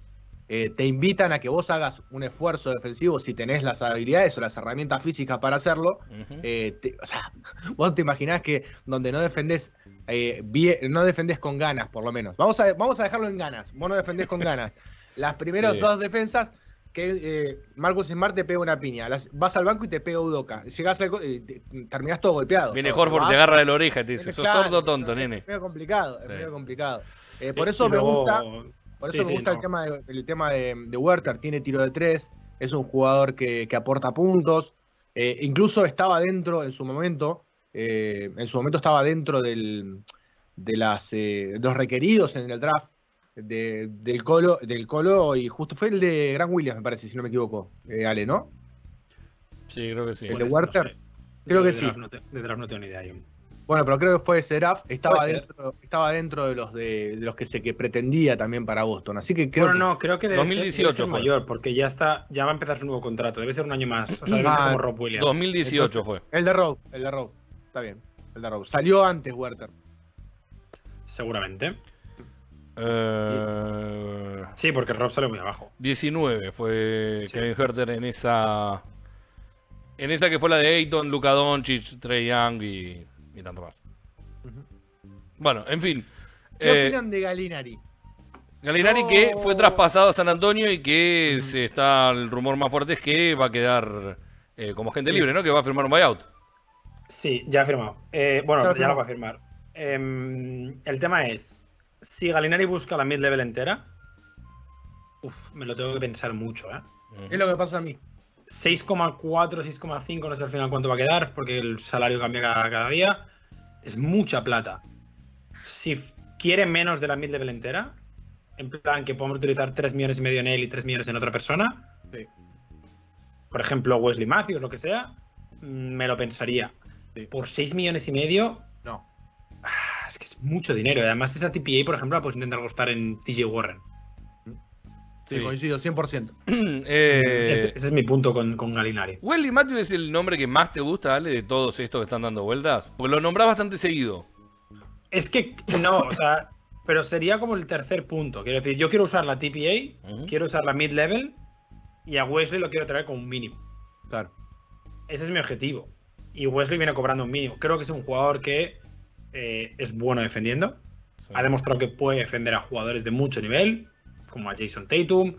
eh, te invitan a que vos hagas un esfuerzo defensivo si tenés las habilidades o las herramientas físicas para hacerlo. Eh, te- o sea, <laughs> vos te imaginás que donde no defendés eh, bien- no defendés con ganas, por lo menos. Vamos a, vamos a dejarlo en ganas. Vos no defendés con ganas. <laughs> Las primeras Sí. dos defensas, que eh, Marcus Smart te pega una piña. Las- vas al banco y te pega Udoca. Llegás al, te- terminás todo golpeado. Viene Horford, vas- te agarra de la oreja y te dice, sos Claro, sordo tonto, es nene. medio complicado, es medio complicado. Eh, por eso y me luego- gusta, por Sí, eso me sí, gusta el tema de, el tema de, de Werther, tiene tiro de tres, es un jugador que, que aporta puntos, eh, incluso estaba dentro en su momento, eh, en su momento estaba dentro del, de las eh, los requeridos en el draft de- del Colo, del Colo y justo fue el de Grant Williams, me parece, si no me equivoco, eh, Ale, ¿no? Sí, creo que sí. El de Werther. no sé. Creo De que sí. draft no te- de draft no tengo ni idea yo. Bueno, pero creo que fue ese draft, estaba dentro, estaba dentro de los de, de los que se que pretendía también para Boston, así que creo bueno, que no, creo que debe 2018 ser, debe ser fue. mayor, porque ya está, ya va a empezar su nuevo contrato. Debe ser un año más. O sea, debe ser Ah, como Rob Williams. 2018 fue. El de Rowe, el de Rowe. Está bien. El de Rowe. Salió antes Werther. Seguramente. Eh, Sí, porque Rob sale muy abajo. 19 fue Sí. Kevin Herter en esa. En esa que fue la de Ayton, Luka Doncic, Trey Young y, y tanto más. Bueno, en fin. ¿Qué Eh, opinan de Galinari? Galinari No. que fue traspasado a San Antonio y que se está el rumor más fuerte es que va a quedar eh, como agente libre, ¿no? Que va a firmar un buyout. Sí, ya ha firmado. Eh, bueno, Ya lo ya firmó. lo va a firmar. Em, el tema es, si Galinari busca la mid-level entera, uf, me lo tengo que pensar mucho, ¿eh? Es lo que pasa a mí. 6,4, 6,5, no sé al final cuánto va a quedar, porque el salario cambia cada, cada día. Es mucha plata. Si quiere menos de la mid-level entera, en plan que podemos utilizar 3 millones y medio en él y 3 millones en otra persona, Sí. por ejemplo Wesley Matthews, lo que sea, mm, me lo pensaría. Sí. Por 6 millones y medio, No. ah, es que es mucho dinero. Además, esa TPA, por ejemplo, la puedes intentar costar en TJ Warren. Sí, Sí. coincido, 100%. <clears throat> Eh, ese, ese es mi punto con, con Galinari. Wesley Matthews es el nombre que más te gusta, Ale, de todos estos que están dando vueltas. Porque lo nombras bastante seguido. Es que no, o sea, pero sería como el tercer punto. Quiero decir, yo quiero usar la TPA, quiero usar la mid-level y a Wesley lo quiero traer como un mínimo. Claro. Ese es mi objetivo. Y Wesley viene cobrando un mínimo. Creo que es un jugador que eh, es bueno defendiendo. Sí. Ha demostrado que puede defender a jugadores de mucho nivel, como a Jason Tatum.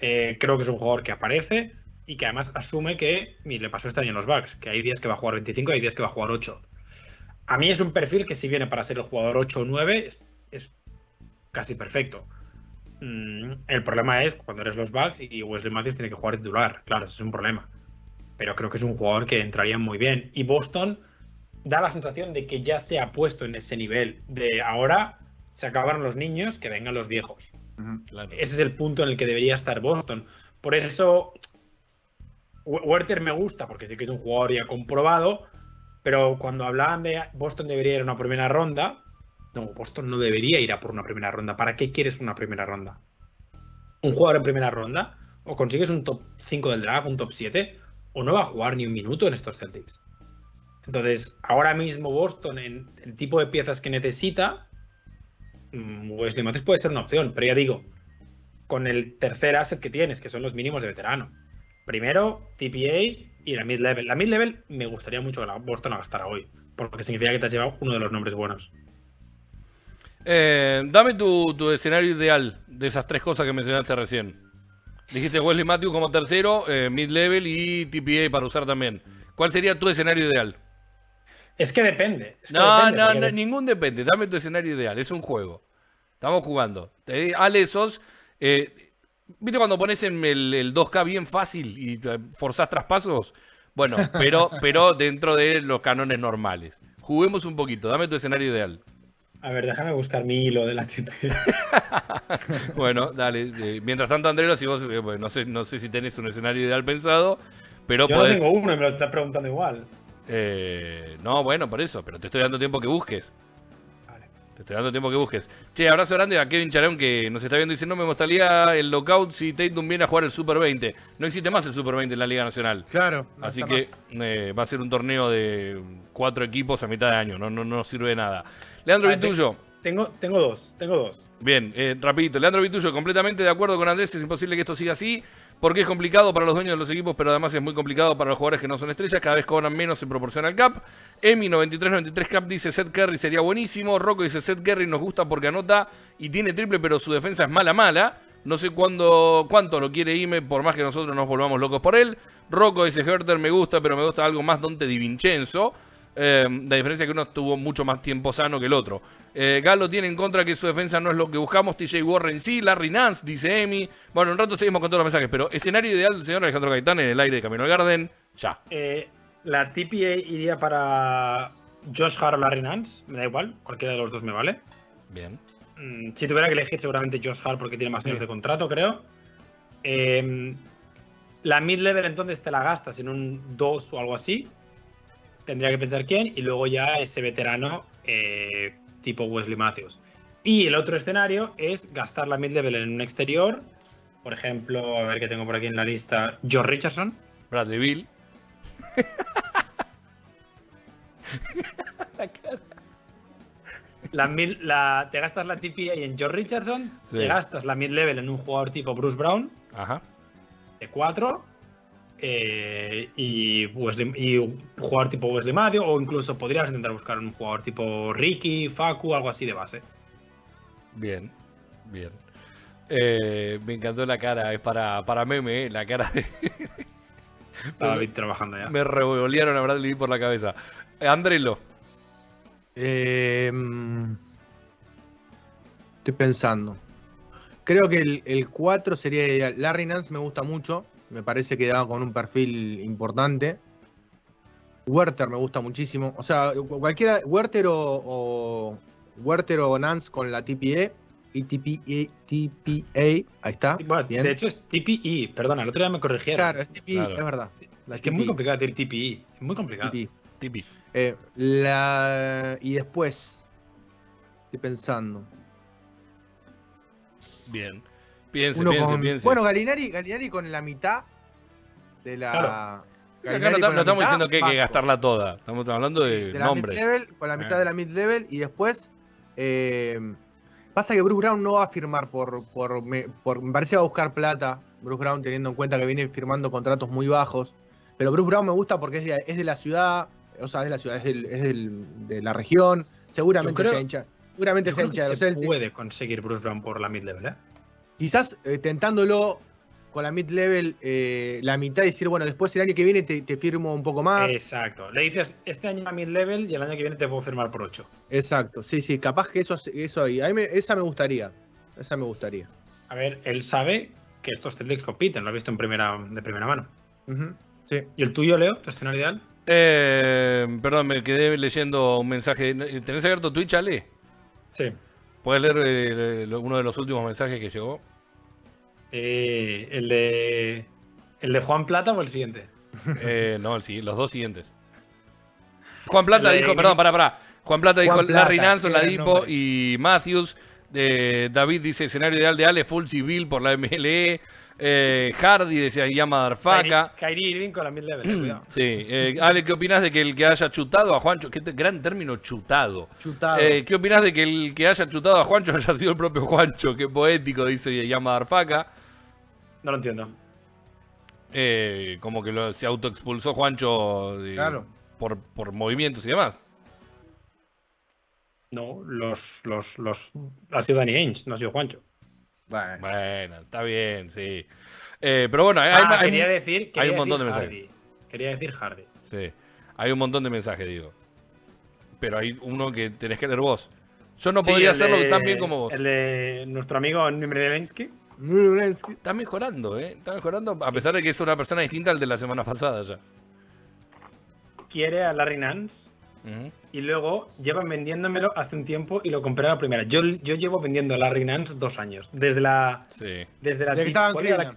Eh, creo que es un jugador que aparece y que además asume que, y le pasó este año en los Bucks, que hay días que va a jugar 25 y hay días que va a jugar 8. A mí es un perfil que si viene para ser el jugador 8 o 9 es, casi perfecto. Mm, el problema es cuando eres los Bucks y Wesley Matthews tiene que jugar titular. Claro, ese es un problema. Pero creo que es un jugador que entraría muy bien. Y Boston da la sensación de que ya se ha puesto en ese nivel. De ahora se acabaron los niños, que vengan los viejos. Claro. Ese es el punto en el que debería estar Boston. Por eso Wer- Werther me gusta, porque sí que es un jugador ya comprobado, pero cuando hablaban de Boston debería ir a una primera ronda, no, Boston no debería ir a por una primera ronda. ¿Para qué quieres una primera ronda? Un jugador en primera ronda, o consigues un top 5 del draft, un top 7, o no va a jugar ni un minuto en estos Celtics. Entonces, ahora mismo Boston, en el tipo de piezas que necesita, Wesley Matthews puede ser una opción, pero ya digo, con el tercer asset que tienes, que son los mínimos de veterano. Primero, TPA y la mid-level. La mid-level me gustaría mucho que la Boston la gastara hoy, porque significa que te has llevado uno de los nombres buenos. Eh, dame tu, tu escenario ideal de esas tres cosas que mencionaste recién. Dijiste Wesley Matthews como tercero, eh, mid-level y TPA para usar también. ¿Cuál sería tu escenario ideal? Es que depende. es que No, depende, no, no, de- ningún depende. Dame tu escenario ideal. Es un juego. Estamos jugando. Ale, sos. eh, ¿Viste cuando pones en el, el 2K bien fácil y eh, forzás traspasos? Bueno, pero, pero dentro de los canones normales. Juguemos un poquito. Dame tu escenario ideal. A ver, déjame buscar mi hilo de la. <laughs> Bueno, dale. eh, mientras tanto, Andrelo, si vos. eh, bueno, no, sé, no sé si tenés un escenario ideal pensado, pero Yo no podés. tengo uno y me lo estás preguntando igual. Eh, no, bueno, por eso, pero te estoy dando tiempo que busques. Vale. Te estoy dando tiempo que busques. Che, abrazo grande a Kevin Charón que nos está viendo diciendo, me gustaría el lockout si Tatum viene a jugar el Super 20. No existe más el Super 20 en la Liga Nacional. Claro. no Así que eh, va a ser un torneo de cuatro equipos a mitad de año. No, no, no sirve de nada. Leandro Ah, te- Vituyo. Tengo, tengo dos, tengo dos. Bien, eh, rapidito. Leandro Vituyo, completamente de acuerdo con Andrés. Es imposible que esto siga así. Porque es complicado para los dueños de los equipos, pero además es muy complicado para los jugadores que no son estrellas. Cada vez cobran menos en proporción al cap. Emi 9393 cap dice Seth Curry sería buenísimo. Rocco dice Seth Curry nos gusta porque anota y tiene triple, pero su defensa es mala, mala. No sé cuándo, cuánto lo quiere Ime, por más que nosotros nos volvamos locos por él. Rocco dice Herter me gusta, pero me gusta algo más Dante Di Vincenzo. Eh, la diferencia es que uno estuvo mucho más tiempo sano que el otro. Eh, Galo tiene en contra que su defensa no es lo que buscamos. TJ Warren sí. Larry Nance, dice Emi. Bueno, un rato seguimos con todos los mensajes, pero escenario ideal del señor Alejandro Gaitán en el aire de Camino al Garden. Ya. Eh, la TPA iría para Josh Hart o Larry Nance, me da igual, cualquiera de los dos me vale. Bien. Mm, si tuviera que elegir, seguramente Josh Hart porque tiene más años de contrato, creo. Eh, la mid-level entonces te la gastas en un 2 o algo así. Tendría que pensar quién. Y luego ya ese veterano eh, tipo Wesley Matthews. Y el otro escenario es gastar la mid-level en un exterior. Por ejemplo, a ver qué tengo por aquí en la lista. George Richardson. Bradley Bill. <laughs> La mid- la- te gastas la TPA en George Richardson. Sí. Te gastas la mid-level en un jugador tipo Bruce Brown. Ajá. de 4 y, Wesley- y un jugador tipo Wesley Matthews o incluso podrías intentar buscar un jugador tipo Ricky, Facu, algo así de base. Bien. Bien. Eh, me encantó la cara. Es para, para meme, eh, la cara de. <laughs> David trabajando ya. me revolearon a Bradley por la cabeza. Eh, Andrelo. Eh, mm, estoy pensando. Creo que el, el 4 sería ideal. Larry Nance me gusta mucho. Me parece que da con un perfil importante. Werther me gusta muchísimo. O sea, cualquiera. Werther o, o Werther o Nance con la TPA. Y TPA, TPA. Ahí está. Bueno, bien. de hecho es TPE, perdona, el otro día me corrigieron. claro, es Claro. es verdad. La es que es muy complicado decir TPE, es muy complicado. TPA. Tipi. Eh, la, y después. Estoy pensando. Bien. Piense, Uno piense, con- piense. Bueno, Galinari, Galinari con la mitad de la. Claro. Acá no, no la estamos mitad, diciendo que hay que gastarla toda. Estamos hablando de, De la nombres. con la mitad Eh. de la mid-level y después. eh, pasa que Bruce Brown no va a firmar por, por, me, por- Me parece que va a buscar plata. Bruce Brown, teniendo en cuenta que viene firmando contratos muy bajos. Pero Bruce Brown me gusta porque es de, es de la ciudad. O sea, es de la ciudad, es, del- es del- de la región. Seguramente creo- se hincha. Seguramente se hincha se puede conseguir Bruce Brown por la mid-level, ¿eh? Quizás eh, tentándolo con la mid-level eh, la mitad y decir, bueno, después el año que viene te, te firmo un poco más. Exacto. Le dices, este año a mid-level y el año que viene te puedo firmar por 8. Exacto, sí, sí, capaz que eso, eso ahí. A mí me- esa me gustaría. Esa me gustaría. A ver, él sabe que estos Celtics compiten, lo ha visto en primera, de primera mano. Sí. ¿Y el tuyo, Leo? ¿Tu escenario ideal? Eh, perdón, me quedé leyendo un mensaje. ¿Tenés abierto Twitch, Ale? Sí. ¿Puedes leer eh, uno de los últimos mensajes que llegó? Eh, ¿el, de, ¿El de Juan Plata o el siguiente? <laughs> Eh, no, el los dos siguientes. <laughs> Juan Plata La dijo, perdón, pará, pará. Juan Plata dijo Juan Plata, Larry Ladipo nombre. y Matthews. Eh, David dice escenario ideal de Ale, full civil por la MLE. Eh, Hardy decía Yama Darfaca. Kyrie Irving con la eh, <clears throat> cuidado. Sí, eh, Ale, ¿qué opinas de que el que haya chutado a Juancho? Qué gran término, chutado. Chutado. Eh, ¿Qué opinas de que el que haya chutado a Juancho <laughs> haya sido el propio Juancho? Qué poético, dice Yama Darfaca. No lo entiendo. Eh, como que lo- se autoexpulsó Juancho de- Claro. por, por movimientos y demás. No, los, los, los. Ha sido Danny Ainge, no ha sido Juancho. Bueno. Bueno, está bien, sí. Eh, pero bueno, hay, Ah, hay- quería decir. quería hay un montón de decir mensajes. Hardy. Quería decir Hardy. sí, hay un montón de mensajes, digo. Pero hay uno que tenés que leer vos. Yo no Sí, podría hacerlo de- tan bien como vos. El de nuestro amigo Nimrelensky. Está mejorando, ¿eh? Está mejorando, a pesar de que es una persona distinta al de la semana pasada ya. Quiere a Larry Nance. Y luego llevan vendiéndomelo hace un tiempo y lo compré a la primera. Yo, yo llevo vendiendo a Larry Nance dos años. Desde la. Sí. Desde la De ¿cuál, era la. De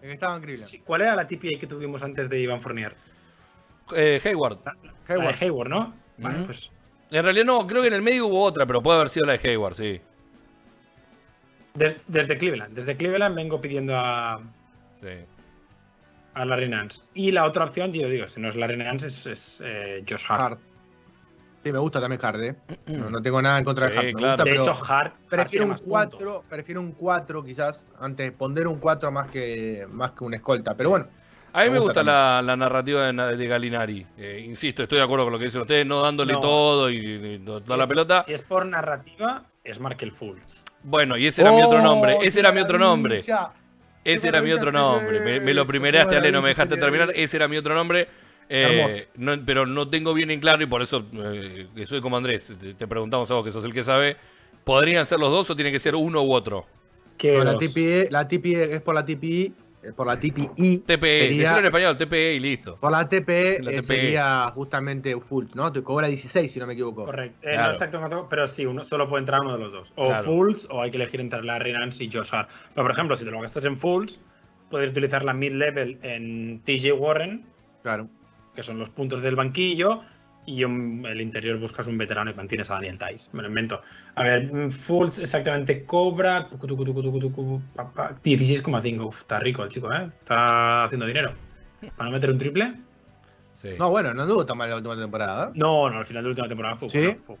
que estaban Cleveland. sí, ¿Cuál era la TPA que tuvimos antes de Iván Fournier? Eh, Hayward. La Hayward. de Hayward, ¿no? Vale, pues. En realidad no, creo que en el medio hubo otra, pero puede haber sido la de Hayward, sí. Des- desde Cleveland. Desde Cleveland vengo pidiendo a, Sí. a Larry Nance. Y la otra opción, yo digo, si no es Larry Nance, es, es, eh, Josh Hart. Hart. Sí, me gusta también Hart, ¿eh? No, no tengo nada en contra Sí, de Hart. me claro. gusta, De pero hecho, Hart. Prefiero un más 4, puntos. prefiero un 4 quizás, antes poner un 4 más que, más que un escolta. Pero bueno, A mí me gusta gusta la, la narrativa de, de Galinari. Eh, insisto, estoy de acuerdo con lo que dicen ustedes, no dándole No. todo y, y toda la es- pelota. Si es por narrativa, es Markel Fultz. Bueno, y ese era mi otro ¡Oh, nombre. qué Ese era mi otro nombre. Ese era mi otro nombre. Me, me lo primeraste, eso, Ale, no me dejaste terminar. Ese era mi otro nombre. Eh, no- pero no tengo bien en claro y por eso eh, que soy como Andrés. Te, te preguntamos a vos, que sos el que sabe. ¿Podrían ser los dos o tiene que ser uno u otro? Que No, la TPE, la TPE es por la TPI, por la TPI. TPE, sería- decirlo en español, TPE y listo. Por la TPE La eh, TPE. sería justamente full, ¿no? Te cobra 16 si no me equivoco. Correcto. Eh, Claro. No exacto, pero sí, uno solo puede entrar uno de los dos. O Claro. Fulls o hay que elegir entre Larry Nance y Josh Hart. Pero, por ejemplo, si te lo gastas en Fulls, puedes utilizar la mid-level en TJ Warren, Claro. que son los puntos del banquillo, y en el interior buscas un veterano y mantienes a Daniel Tice. Me lo invento. A ver, mm, Fulls exactamente cobra tucu, tucu, tucu, tucu, tucu, pa, pa, 16,5. Uf, está rico el chico, ¿eh? Está haciendo dinero. ¿Para no meter un triple? Sí. No, bueno, no anduvo tan mal la última temporada. ¿eh? No, no, al final de la última temporada fue ¿Sí? bueno, fue-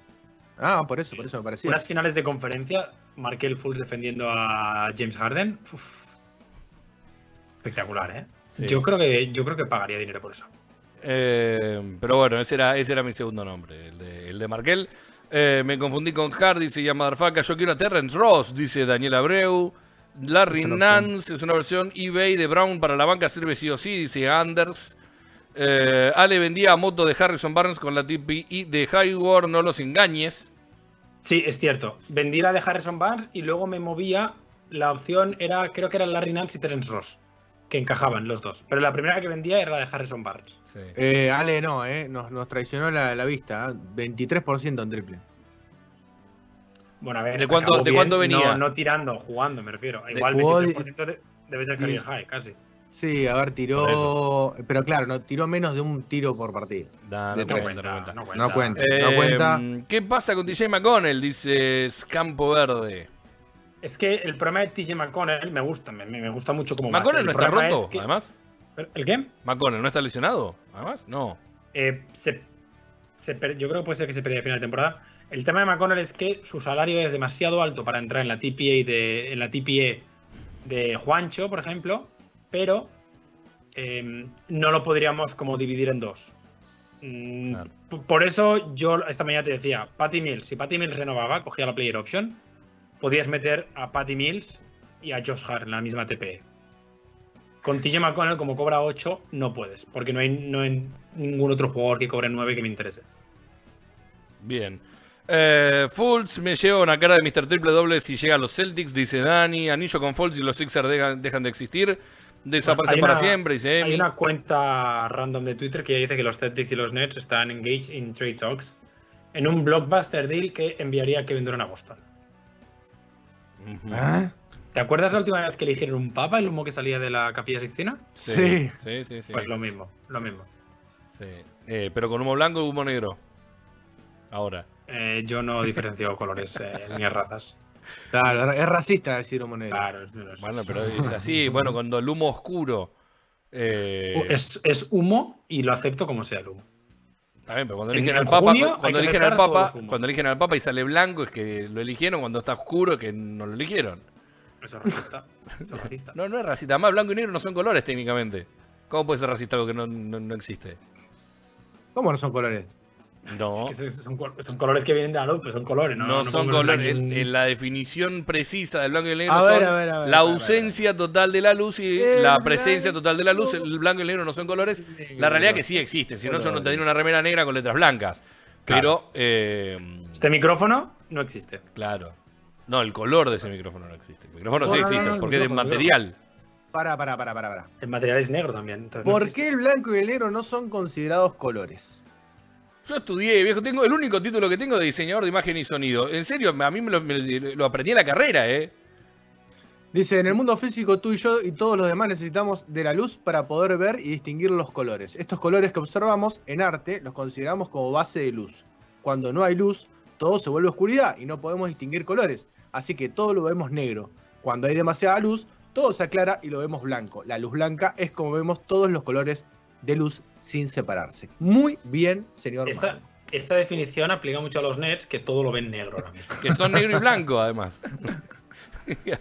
Ah, por eso, por eso me parecía. Unas finales de conferencia, Markel Fultz defendiendo a James Harden. Uf. Espectacular, ¿eh? Sí. Yo creo que yo creo que pagaría dinero por eso. Eh, pero bueno, ese era, ese era mi segundo nombre, el de, el de Markel. Eh, me confundí con Hard, dice ya Motherfucker. Yo quiero a Terrence Ross, dice Daniel Abreu. Larry Nance es una versión eBay de Brown para la banca, sirve sí o sí, dice Anders. Eh, Ale vendía a moto de Harrison Barnes con la TPI de Hayward, no los engañes. Sí, es cierto. Vendí la de Harrison Barnes y luego me movía. La opción era, creo que era Larry Nance y Terence Ross, que encajaban los dos. Pero la primera que vendía era la de Harrison Barnes. Sí. Eh, Ale no, ¿eh? Nos, nos traicionó la, la vista. ¿eh? 23% en triple. Bueno, a ver. ¿De cuánto- de venía? No, no tirando, jugando, me refiero. Igual jugó 23% de- debe ser career high, casi. Sí, a ver, tiró. Pero claro, no tiró menos de un tiro por partido. Da, De no, cuenta, no cuenta. no No cuenta, Eh, no cuenta. ¿Qué pasa con DJ McConnell? Dice Scampo Verde. Es que el problema de TJ McConnell me gusta, me, me gusta mucho como McConnell no está roto, que, además. ¿El qué? McConnell no está lesionado, además. No. Eh, se, se per- yo creo que puede ser que se perdiera a final de temporada. El tema de McConnell es que su salario es demasiado alto para entrar en la TPA de, en la TPA de Juancho, por ejemplo, pero eh, no lo podríamos como dividir en dos. Mm, Claro. Por eso yo esta mañana te decía, Patty Mills, si Patty Mills renovaba, cogía la player option, podías meter a Patty Mills y a Josh Hart en la misma TPE. Con TJ McConnell, como cobra 8, no puedes, porque no hay, no hay ningún otro jugador que cobre 9 que me interese. Bien. Eh, Fultz me lleva una cara de Mr. Triple Doble si llega a los Celtics, dice Dani. Anillo con Fultz y los Sixers dejan, dejan de existir. Desaparecen para una- siempre, dice Emi. Hay una cuenta random de Twitter que dice que los Celtics y los Nets están engaged in trade talks en un blockbuster deal que enviaría a Kevin Durant a Boston. ¿Ah? ¿Te acuerdas la última vez que eligieron un papa, el humo que salía de la capilla sixtina? Sí, sí, sí. sí. Pues lo mismo, lo mismo. Sí. Eh, pero con humo blanco y humo negro. Ahora. Eh, yo no diferencio <laughs> colores eh, ni razas. Claro, es racista decir humo negro. Claro, es, es- Bueno, pero es así. <laughs> Bueno, cuando el humo oscuro. eh, es, es humo y lo acepto como sea el humo. Está bien, pero cuando En- eligen en al Papa, cuando eligen al Papa, cuando eligen al Papa y sale blanco es que lo eligieron, cuando está oscuro es que no lo eligieron. Eso es racista. Eso es racista. <laughs> No, no es racista. Además, blanco y negro no son colores técnicamente. ¿Cómo puede ser racista algo que no, no- no existe? ¿Cómo no son colores? No, Es que son, colores que vienen de la luz, pero son colores, ¿no? no, No son colores. En, la definición precisa del blanco y el negro A son ver, a ver, a ver, la a ver, a ver. ausencia total de la luz y El la presencia blanco- total de la luz. El blanco y el negro no son colores. La realidad es que sí existen. Si no, yo no tendría una remera negra con letras blancas. Pero, eh, Este micrófono no existe. claro. No, el color de ese micrófono no existe. El micrófono No, sí existe no, porque es de material. Para, para, para, para, para. El material es negro también. ¿Por existe. qué el blanco y el negro no son considerados colores? Yo estudié, viejo, tengo el único título que tengo de diseñador de imagen y sonido. En serio, a mí me lo, aprendí en la carrera, ¿eh? Dice, en el mundo físico tú y yo y todos los demás necesitamos de la luz para poder ver y distinguir los colores. Estos colores que observamos en arte los consideramos como base de luz. Cuando no hay luz, todo se vuelve oscuridad y no podemos distinguir colores. Así que todo lo vemos negro. Cuando hay demasiada luz, todo se aclara y lo vemos blanco. La luz blanca es como vemos todos los colores de luz sin separarse. Muy bien, señor. Esa, esa definición aplica mucho a los Nets, que todo lo ven negro ahora mismo. Que son negro y blanco, además. <laughs> <laughs> que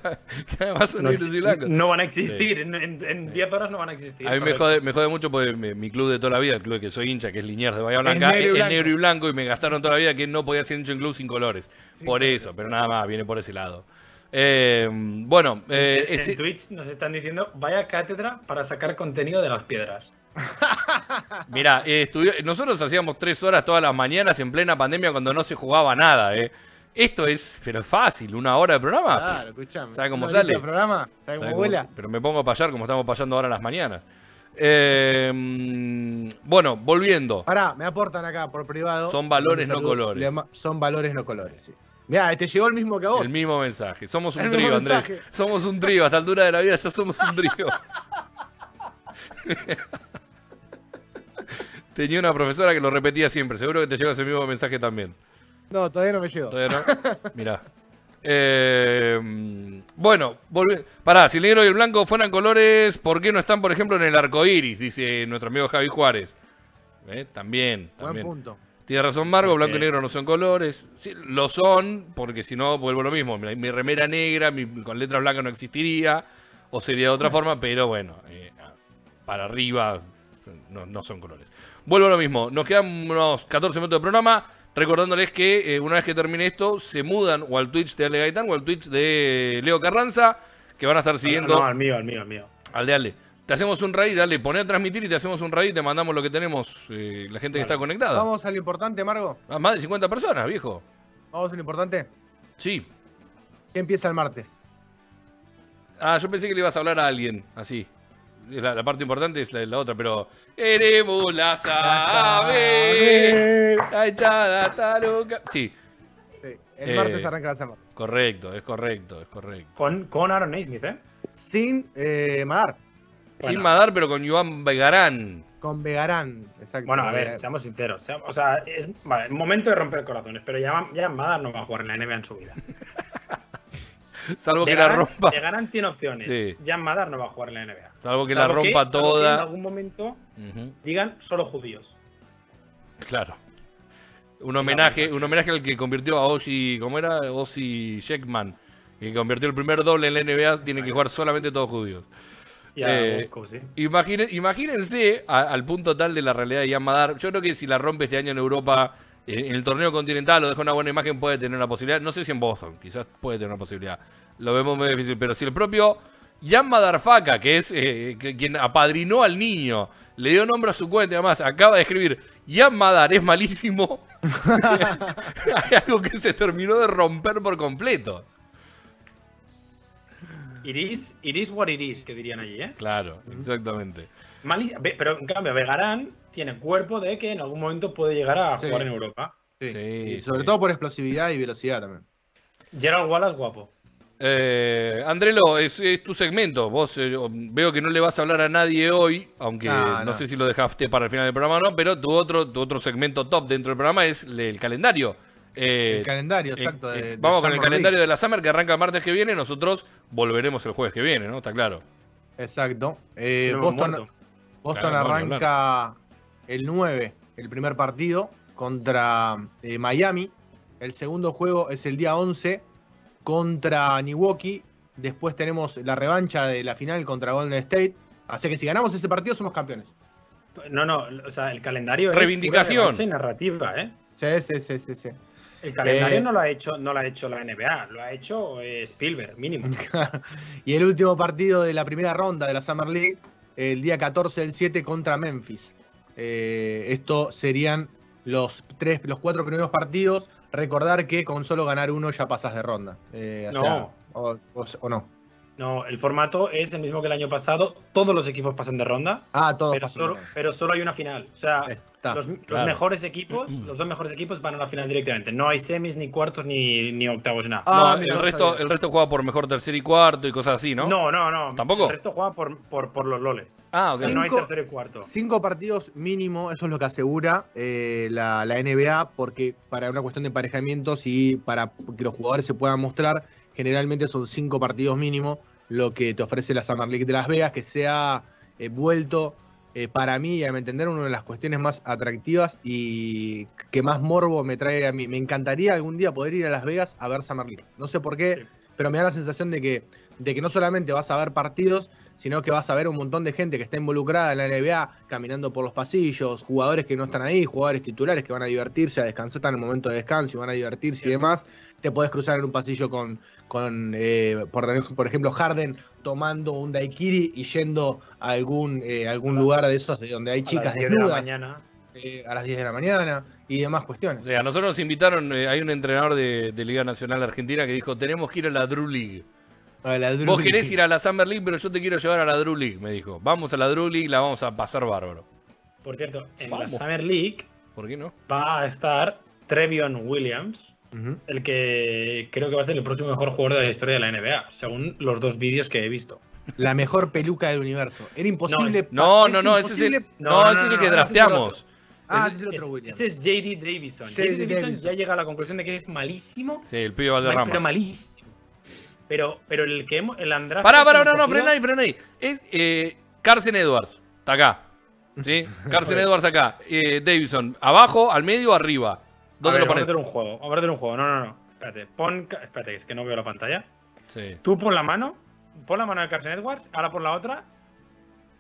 además son No, negros y blancos. no van a existir, en- en en 10 horas no van a existir. A mí me jode, me jode mucho porque mi, mi club de toda la vida, el club que soy hincha, que es Liniers de Bahía Blanca, es, negro y es blanco. negro y blanco y me gastaron toda la vida que no podía ser hincha en club sin colores. Sí, por eso, pero nada más, viene por ese lado. Eh, bueno, eh, En- ese- En Twitch nos están diciendo, vaya cátedra para sacar contenido de las piedras. <laughs> Mira, eh, nosotros hacíamos tres horas todas las mañanas en plena pandemia cuando no se jugaba nada, ¿eh? Esto es, pero es fácil, una hora de programa. Claro, escuchame. ¿Sabe cómo ¿Una horita sale? programa? ¿Sabe ¿Sabe cómo vuela? Pero me pongo a payar como estamos payando ahora en las mañanas. Eh, mm, bueno, volviendo. Pará, me aportan acá por privado. Son valores, no colores. Son valores, no colores, sí. Mirá, te llegó el mismo que a vos. El mismo mensaje. Somos <laughs> un trío, Andrés. mensaje. Somos un trío. A esta altura de la vida ya somos un trío. <laughs> Tenía una profesora que lo repetía siempre. Seguro que te llegó ese mismo mensaje también. No, todavía no me llegó. ¿Todavía no? Mirá. Eh, bueno, pará, si el negro y el blanco fueran colores, ¿por qué no están, por ejemplo, en el arco iris? Dice nuestro amigo Javi Juárez. ¿Eh? También, Buen también. punto. Tiene razón Margo, blanco y negro no son colores. Sí, lo son, porque si no, vuelvo a lo mismo. Mi, mi remera negra mi- con letras blancas no existiría, o sería de otra forma, pero bueno, eh, para arriba no, no son colores. Vuelvo a lo mismo, nos quedan unos 14 minutos de programa, recordándoles que eh, una vez que termine esto, se mudan o al Twitch de Ale Gaitán o al Twitch de Leo Carranza, que van a estar siguiendo No, al mío, al mío, al mío. al de Ale. Te hacemos un raid, dale, poné a transmitir y te hacemos un raid y te mandamos lo que tenemos, eh, la gente que está conectada. Vamos a lo importante, Margo. Ah, más de 50 personas, viejo. Vamos a lo importante. Sí. ¿Qué empieza el martes? Ah, yo pensé que le ibas a hablar a alguien, así. La, la parte importante es la, la otra, pero. Queremos la sabe. La echada está loca. Sí, Sí, el Eh, martes arranca la semana. correcto, es correcto, es correcto. Con, con Aaron Naismith, ¿eh? Sin eh, Madar, Sin Bueno. Madar, pero con Joan Vegarán. con Vegarán. Exacto. Bueno, a ver, seamos sinceros. o sea, es vale, momento de romper corazones, pero ya, ya Madar no va a jugar en la NBA en su vida. <laughs> Salvo que la rompa. Vegaran tiene opciones. Sí. Jan Madar no va a jugar en la NBA. Salvo que Salvo la rompa salvo que en toda. algún momento digan solo judíos. Claro. Un homenaje, un homenaje al que convirtió a Oshi, ¿cómo era? Osi Sheckman. Que convirtió el primer doble en la NBA, tienen que jugar solamente todos judíos. Eh, Wonko, sí. Imagine- imagínense a- al punto tal de la realidad de Jan Madar. Yo creo que si la rompe este año en Europa, en el torneo continental, o deja una buena imagen, puede tener una posibilidad. No sé si en Boston, quizás puede tener una posibilidad. Lo vemos muy difícil. Pero si el propio Jan que es eh, que- quien apadrinó al niño, le dio nombre a su cuenta y además acaba de escribir Jan Madar es malísimo. <laughs> Hay algo que se terminó de romper por completo. Iris, Iris what Iris, que dirían allí, ¿eh? Claro, exactamente. Pero en cambio, Vegarán tiene cuerpo de que en algún momento puede llegar a Sí. jugar en Europa. sí. Sí, Y sobre sí. todo por explosividad y velocidad también. Gerald Wallace, guapo. Eh, Andrelo, es, es tu segmento. Vos eh, veo que no le vas a hablar a nadie hoy, aunque No, no, no. sé si lo dejaste para el final del programa o no, pero tu otro, tu otro segmento top dentro del programa es el calendario. Eh, el calendario, eh, exacto. eh, de- de vamos con el calendario League. de la Summer que arranca el martes que viene. Nosotros volveremos el jueves que viene, ¿no? Está claro. Exacto. Eh, Boston. Boston Claro, no, ni arranca el 9, el primer partido, contra eh, Miami. El segundo juego es el día 11 contra Milwaukee. Después tenemos la revancha de la final contra Golden State. Así que si ganamos ese partido somos campeones. No, no, o sea, el calendario es Reivindicación. y narrativa, ¿eh? Sí, sí, sí, sí. sí. El calendario Eh, no lo ha hecho, no lo ha hecho la NBA, lo ha hecho eh, Spielberg, mínimo. <laughs> y el último partido de la primera ronda de la Summer League, el día 14 del 7 contra Memphis. Eh, esto serían los tres, los cuatro primeros partidos. Recordar que con solo ganar uno ya pasas de ronda. Eh, No. sea, o, o- o no. No, el formato es el mismo que el año pasado. Todos los equipos pasan de ronda, Ah, todo pero solo, pero solo hay una final. O sea, Está. los, mejores equipos, <clears throat> los dos mejores equipos van a la final directamente. No hay semis, ni cuartos, ni, ni octavos, ni nada. Ah, no, mira, el, no resto, el resto juega por mejor tercer y cuarto y cosas así, ¿no? No, no, no. ¿Tampoco? El resto juega por, por, por los loles. Ah, O sea, ok. no hay Cinco- tercero y cuarto. Cinco partidos mínimo, eso es lo que asegura eh, la, la NBA, porque para una cuestión de emparejamientos y para que los jugadores se puedan mostrar, generalmente son cinco partidos mínimo lo que te ofrece la Summer League de Las Vegas, que se ha eh, vuelto, eh, para mí, y a mi entender, una de las cuestiones más atractivas y que más morbo me trae a mí. Me encantaría algún día poder ir a Las Vegas a ver Summer League. No sé por qué, Sí. pero me da la sensación de que, de que no solamente vas a ver partidos, sino que vas a ver un montón de gente que está involucrada en la NBA, caminando por los pasillos, jugadores que no están ahí, jugadores titulares que van a divertirse, a descansar, están en el momento de descanso y van a divertirse y demás. Te podés cruzar en un pasillo con, con eh, por, por ejemplo, Harden tomando un daiquiri y yendo a algún, eh, algún lugar de esos de donde hay A chicas las 10 de la desnudas mañana. eh, a las 10 de la mañana y demás O cuestiones. sea, a nosotros nos invitaron, eh, hay un entrenador de, de Liga Nacional Argentina que dijo, tenemos que ir a la Drew League. A la Drew Vos League. querés ir a la Summer League, pero yo te quiero llevar a la Drew League, me dijo. Vamos a la Drew League, la vamos a pasar bárbaro. Por cierto, en Vamos. la Summer League ¿Por qué no? va a estar Trevion Williams, Ujú. el que creo que va a ser el próximo mejor jugador de la historia de la NBA, según los dos vídeos que he visto. La mejor peluca del universo. Era imposible. es- No, es no, no, ese es el, imposible- no, No, no, ese es no, el no, que ese es el drafteamos. Ah, ese- ese es el otro Es- Williams. ese es JD Davison. JD JD Davison Davison. ya llega a la conclusión de que es malísimo, Sí, el pibe mal- pero Valderrama. malísimo. Pero, pero el que hemos, el Andrade. Pará, pará, no, no, frena ahí, frena ahí. Es eh, Carson Edwards, está acá. ¿Sí? <laughs> Carson Edwards acá. Eh, Davison, abajo, al medio, arriba. ¿Dónde lo Vamos a pones? hacer un juego. Vamos a hacer un juego. No, no, no. Espérate. Pon. Espérate, es que no veo la pantalla. Sí. Tú pon la mano. Pon la mano de Carson Edwards. Ahora pon la otra.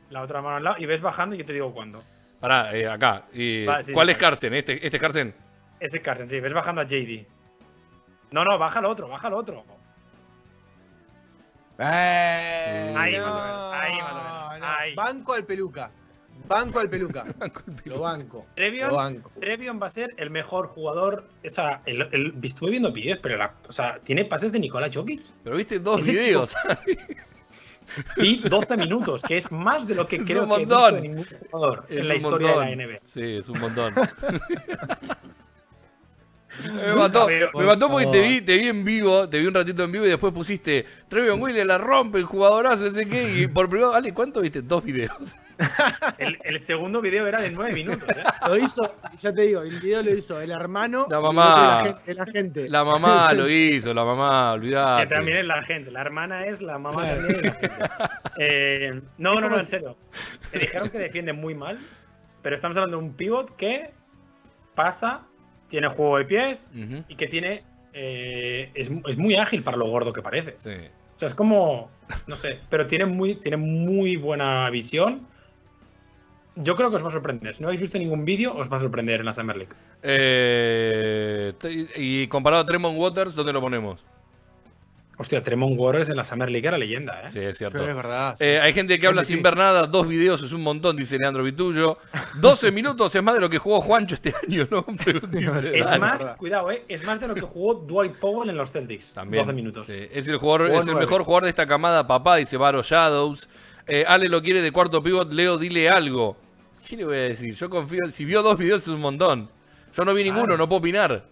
La otra mano al lado. Y ves bajando y yo te digo cuándo. Pará, eh, acá. Eh, Va, sí, ¿Cuál sí, es. Carson? ¿Este, ¿Este es Carson? Ese Carson, sí. Ves bajando a JD. No, no, baja al otro. Baja al otro. Eh, Ahí no, más o menos, ahí más o menos, no. ahí. Banco al peluca. Banco al peluca. <laughs> Lo banco. Lo Trevion, banco. Trevion va a ser el mejor jugador. O sea, el, el- estuve viendo vídeos, pero la- o sea, tiene pases de Nikola Jokic. Pero viste dos Ese videos. Y 12 minutos, que es más de lo que <laughs> Es creo un que he visto montón. de ningún jugador Es en la historia montón. de la NBA. Sí, es un montón. <laughs> me mató, Pero- me mató porque te vi, te vi en vivo, te vi un ratito en vivo y después pusiste Trevion Williams la rompe, el jugadorazo, no sé qué. Y por primero, Ale, ¿cuánto viste? Dos videos. <laughs> El, el segundo video era de 9 minutos. ¿eh? Lo hizo, ya te digo, el video lo hizo el hermano. La y el mamá. El agente. el agente. La mamá <laughs> lo hizo, la mamá, Que olvidate. también es la gente. La hermana es, la mamá también es la gente. Eh, no, no, no, en serio. Me dijeron que defiende muy mal, pero estamos hablando de un pivot que pasa, tiene juego de pies y que tiene. eh, es, es muy ágil para lo gordo que parece. Sí. O sea, es como. No sé, pero tiene muy, tiene muy buena visión. Yo creo que os va a sorprender. Si no habéis visto ningún vídeo, os va a sorprender en la Summer League. Eh, y comparado a Tremont Waters, ¿dónde lo ponemos? Hostia, Tremont Waters en la Summer League era leyenda, ¿eh? Sí, es cierto. Pero es verdad. Eh, hay gente que habla sin ver nada, dos videos es un montón, dice Leandro Vitullo. 12 <laughs> minutos es más de lo que jugó Juancho este año, ¿no? <laughs> Pero dice, Es más, cuidado, ¿eh? Es más de lo que jugó Dwight Powell en los Celtics. También. 12 minutos. Sí, Es el jugador, Jugó es el nueve. mejor jugador de esta camada, papá, dice Varo Shadows. Eh, Ale lo quiere de cuarto pivot, Leo, dile algo. ¿Qué le voy a decir? Yo confío, si vio dos videos es un montón. Yo no vi ninguno, no puedo opinar.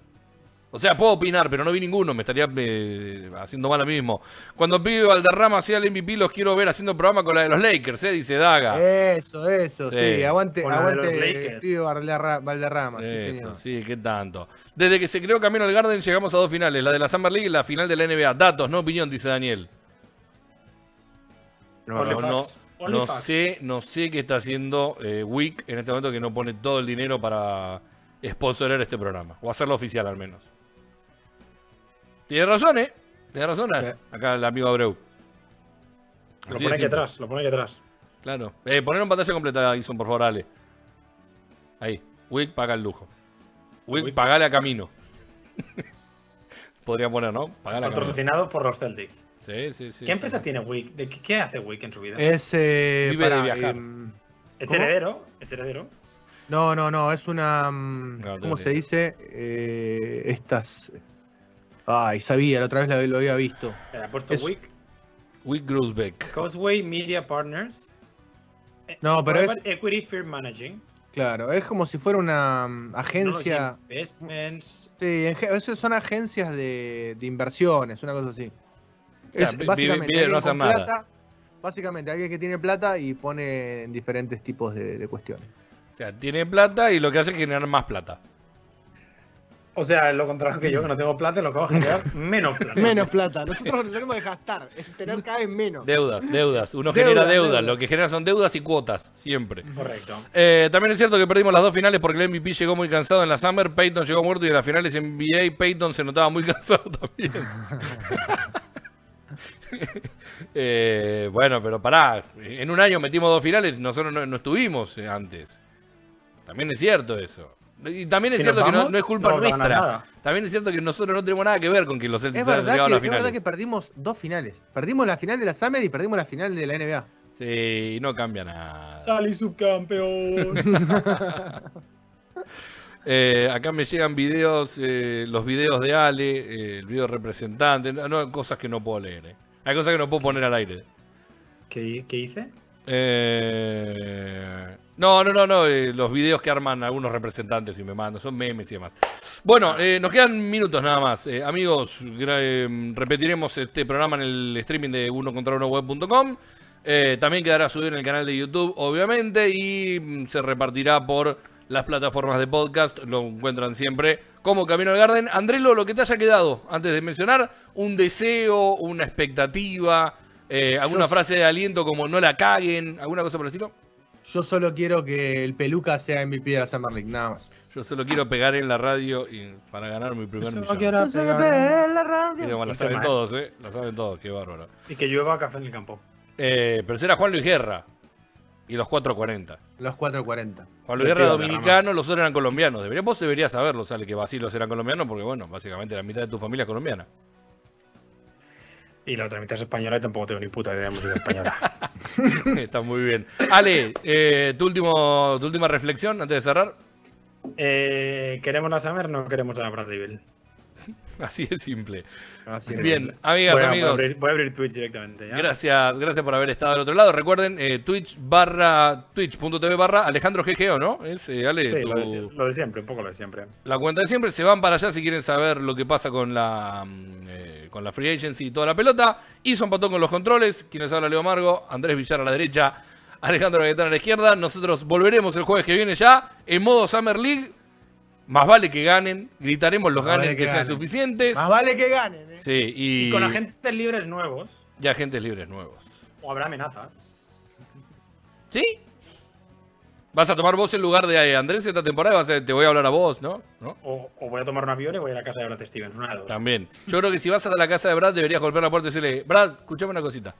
O sea, puedo opinar, pero no vi ninguno, me estaría eh, haciendo mal a mí mismo. Cuando Pibe Valderrama sea el MVP, los quiero ver haciendo programa con la de los Lakers, ¿eh? Dice Daga. Eso, eso, Sí. sí. Aguante, Con aguante pibe Valderra- Valderrama, sí, Eso, señor. sí, qué tanto. Desde que se creó Camino al Garden llegamos a dos finales, la de la Summer League y la final de la NBA. Datos, no opinión, dice Daniel. No, no, no, sé, no sé qué está haciendo eh, Wick en este momento que no pone todo el dinero para sponsorar este programa. O hacerlo oficial al menos. Tiene razón, ¿eh? Tiene razón eh, acá el amigo Abreu. Lo pone aquí atrás, lo pone aquí atrás. Claro. Eh, poner en pantalla completa, Ison, por favor, Ale. Ahí. Wick paga el lujo. Wick, Wick. pagale a Camino. <laughs> Podría poner, ¿no? Pagale a Camino. Patrocinado por los Celtics. Sí, sí, sí. ¿Qué sí. empresa tiene Wick? ¿De qué, qué hace Wick en su vida? Es, eh, Vive de pará, viajar. em, es heredero, es heredero. no, no, no, es una. mm, No, ¿Cómo se dice? Eh, estas. Ay, sabía, la otra vez lo había visto. Le ha puesto Es- Wick. Wick Grusbeck. Causeway Media Partners. Eh, No, pero es- Equity Firm Managing. Claro, es como si fuera una mm, agencia. Technology Investments. Sí, en son agencias de, de inversiones, una cosa así. O sea, Es básicamente no hacer nada. plata, básicamente alguien que tiene plata y pone en diferentes tipos de, de cuestiones. O sea, tiene plata y lo que hace es generar más plata. O sea, lo contrario que yo, que no tengo plata, lo que hago es generar <laughs> menos plata. Menos plata, nosotros nos tenemos que gastar, es tener cada vez menos. Deudas, deudas. Uno Deudas, genera deudas. deudas. Lo que genera son deudas y cuotas, siempre. Correcto. Eh, también es cierto que perdimos las dos finales porque el MVP llegó muy cansado en la Summer, Peyton llegó muerto y en las finales NBA Peyton se notaba muy <laughs> cansado también. <laughs> Eh, bueno, pero pará, en un año metimos dos finales, nosotros no, no estuvimos antes. También es cierto eso. Y también es Si cierto que no, no es culpa no nuestra. También es cierto que nosotros no tenemos nada que ver con que los Celtics hayan llegado a las es verdad finales. que perdimos dos finales. Perdimos la final de la Summer y perdimos la final de la NBA. Sí, no cambia nada. Salí subcampeón. <laughs> Eh, acá me llegan videos, eh, los videos de Ale, eh, el video representante, no, no, cosas que no puedo leer. eh. Hay cosas que no puedo poner al aire. ¿Qué, ¿Qué hice? Eh, no, no, no, no, eh, los videos que arman algunos representantes y me mandan, son memes y demás. Bueno, eh, nos quedan minutos nada más. Eh, amigos, eh, repetiremos este programa en el streaming de uno contra uno web.com. Eh, también quedará subido en el canal de YouTube, obviamente, y mm, se repartirá por las plataformas de podcast. Lo encuentran siempre como Camino al Garden. Andrelo, lo que te haya quedado antes de mencionar, un deseo, una expectativa, eh, alguna frase de aliento como no la caguen, alguna cosa por el estilo. Yo solo quiero que el peluca sea MVP de la Summer League, nada más. Yo solo quiero pegar en la radio y para ganar mi primer millón. Yo solo pegar en la radio. Y bueno, la saben todos, ¿eh? La saben todos, qué bárbaro. Y que llueva café en el campo. Eh, pero será Juan Luis Guerra y los 440. Los 440. Juan Luis Guerra dominicano, los otros eran colombianos. Debería, vos deberías saberlo, sale que Basilos eran colombianos porque, bueno, básicamente la mitad de tu familia es colombiana. Y la otra mitad es española y tampoco tengo ni puta idea de música española. <laughs> Está muy bien. Ale, eh, tu, último, tu última reflexión antes de cerrar. Eh, ¿Queremos la Summer? No queremos a Bradley Bill. <laughs> Así de simple. Así es. Bien, amigas, amigos. Voy a, abrir, voy a abrir Twitch directamente. ¿ya? Gracias, gracias por haber estado del otro lado. Recuerden, eh, Twitch barra, twitch.tv barra Alejandro GGO, ¿no? Es, eh, Ale, Sí, tu- lo de, sie- lo de siempre, un poco lo de siempre. la cuenta de siempre. Se van para allá si quieren saber lo que pasa con la mm, eh, con la free agency y toda la pelota. Y son patón con los controles. Quienes habla Leo Margo, Andrés Villar a la derecha, Alejandro Gaetano a la izquierda. Nosotros volveremos el jueves que viene ya en modo Summer League. Más vale que ganen, gritaremos los Más vale ganen que que, sean ganen. suficientes. Más vale que ganen, ¿eh? Sí, y, Y con agentes libres nuevos, y agentes libres nuevos. o habrá amenazas. ¿Sí? ¿Vas a tomar vos el lugar de eh, Andrés esta temporada? Vas a- te voy a hablar a vos, ¿no? ¿No? O, o voy a tomar un avión y voy a ir a casa de Brad Stevens, una de dos. También. Yo creo que si vas a la casa de Brad, deberías golpear la puerta y decirle, Brad, escuchame una cosita.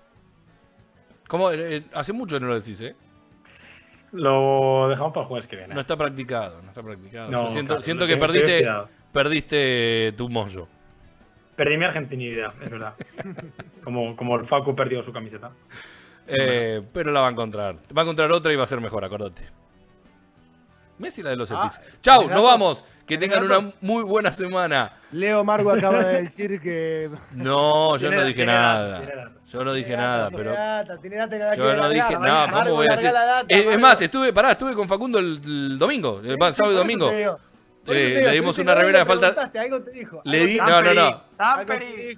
¿Cómo? Eh, eh, hace mucho que no lo decís, ¿eh? Lo dejamos para el jueves que viene. No está practicado, no está practicado. No, siento claro, siento que perdiste, perdiste tu mollo. Perdí mi argentinidad, es verdad. <laughs> como, como el Facu perdió su camiseta. Eh, pero la va a encontrar. Va a encontrar otra y va a ser mejor, acordate. Messi la de los Ah, Celtics. Chau, ¿tenés nos vamos. Que ¿Tenés tengan una muy buena semana. Leo Margo <laughs> acaba de decir que. No, yo no dije nada. Yo no dije nada, pero. Yo no dije nada, ¿cómo voy a decir? Es más, estuve, pará, estuve con Facundo el, domingo, el sábado y domingo. Eh, le dimos una remera de falta- Algo te dijo. Le di- no, no, no.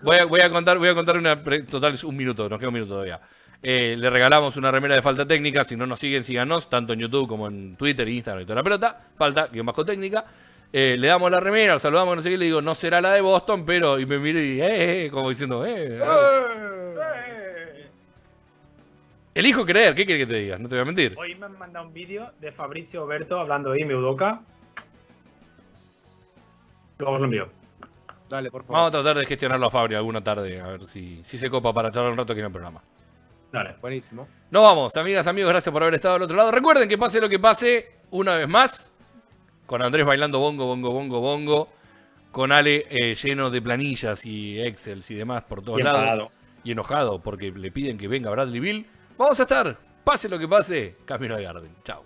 Voy a, voy a contar, voy a contar una. pre- Total, es un minuto, nos queda un minuto todavía. Eh, le regalamos una remera de falta técnica. Si no nos siguen, síganos, tanto en YouTube como en Twitter, Instagram y toda la pelota. Falta, guion bajo técnica. Eh, le damos la remera, lo saludamos, no sé qué, le digo, no será la de Boston, pero. Y me miré y, eh, eh, como diciendo, eh. Eh. Elijo creer, ¿qué quieres que te diga? No te voy a mentir. Hoy me han mandado un vídeo de Fabrizio Oberto hablando de Ime Udoka. Luego os lo envío. Dale, por Vamos a favor. tratar de gestionarlo a Fabri alguna tarde, a ver si, si se copa para charlar un rato aquí en el programa. Dale. Buenísimo. Nos vamos, amigas, amigos, gracias por haber estado al otro lado. Recuerden que pase lo que pase, una vez más, con Andrés bailando bongo, bongo, bongo, bongo, con Ale eh, lleno de planillas y Excel y demás por todos Y lados. enfadado. Y enojado porque le piden que venga Bradley Bill. Vamos a estar, pase lo que pase, Camino al Garden. Chao.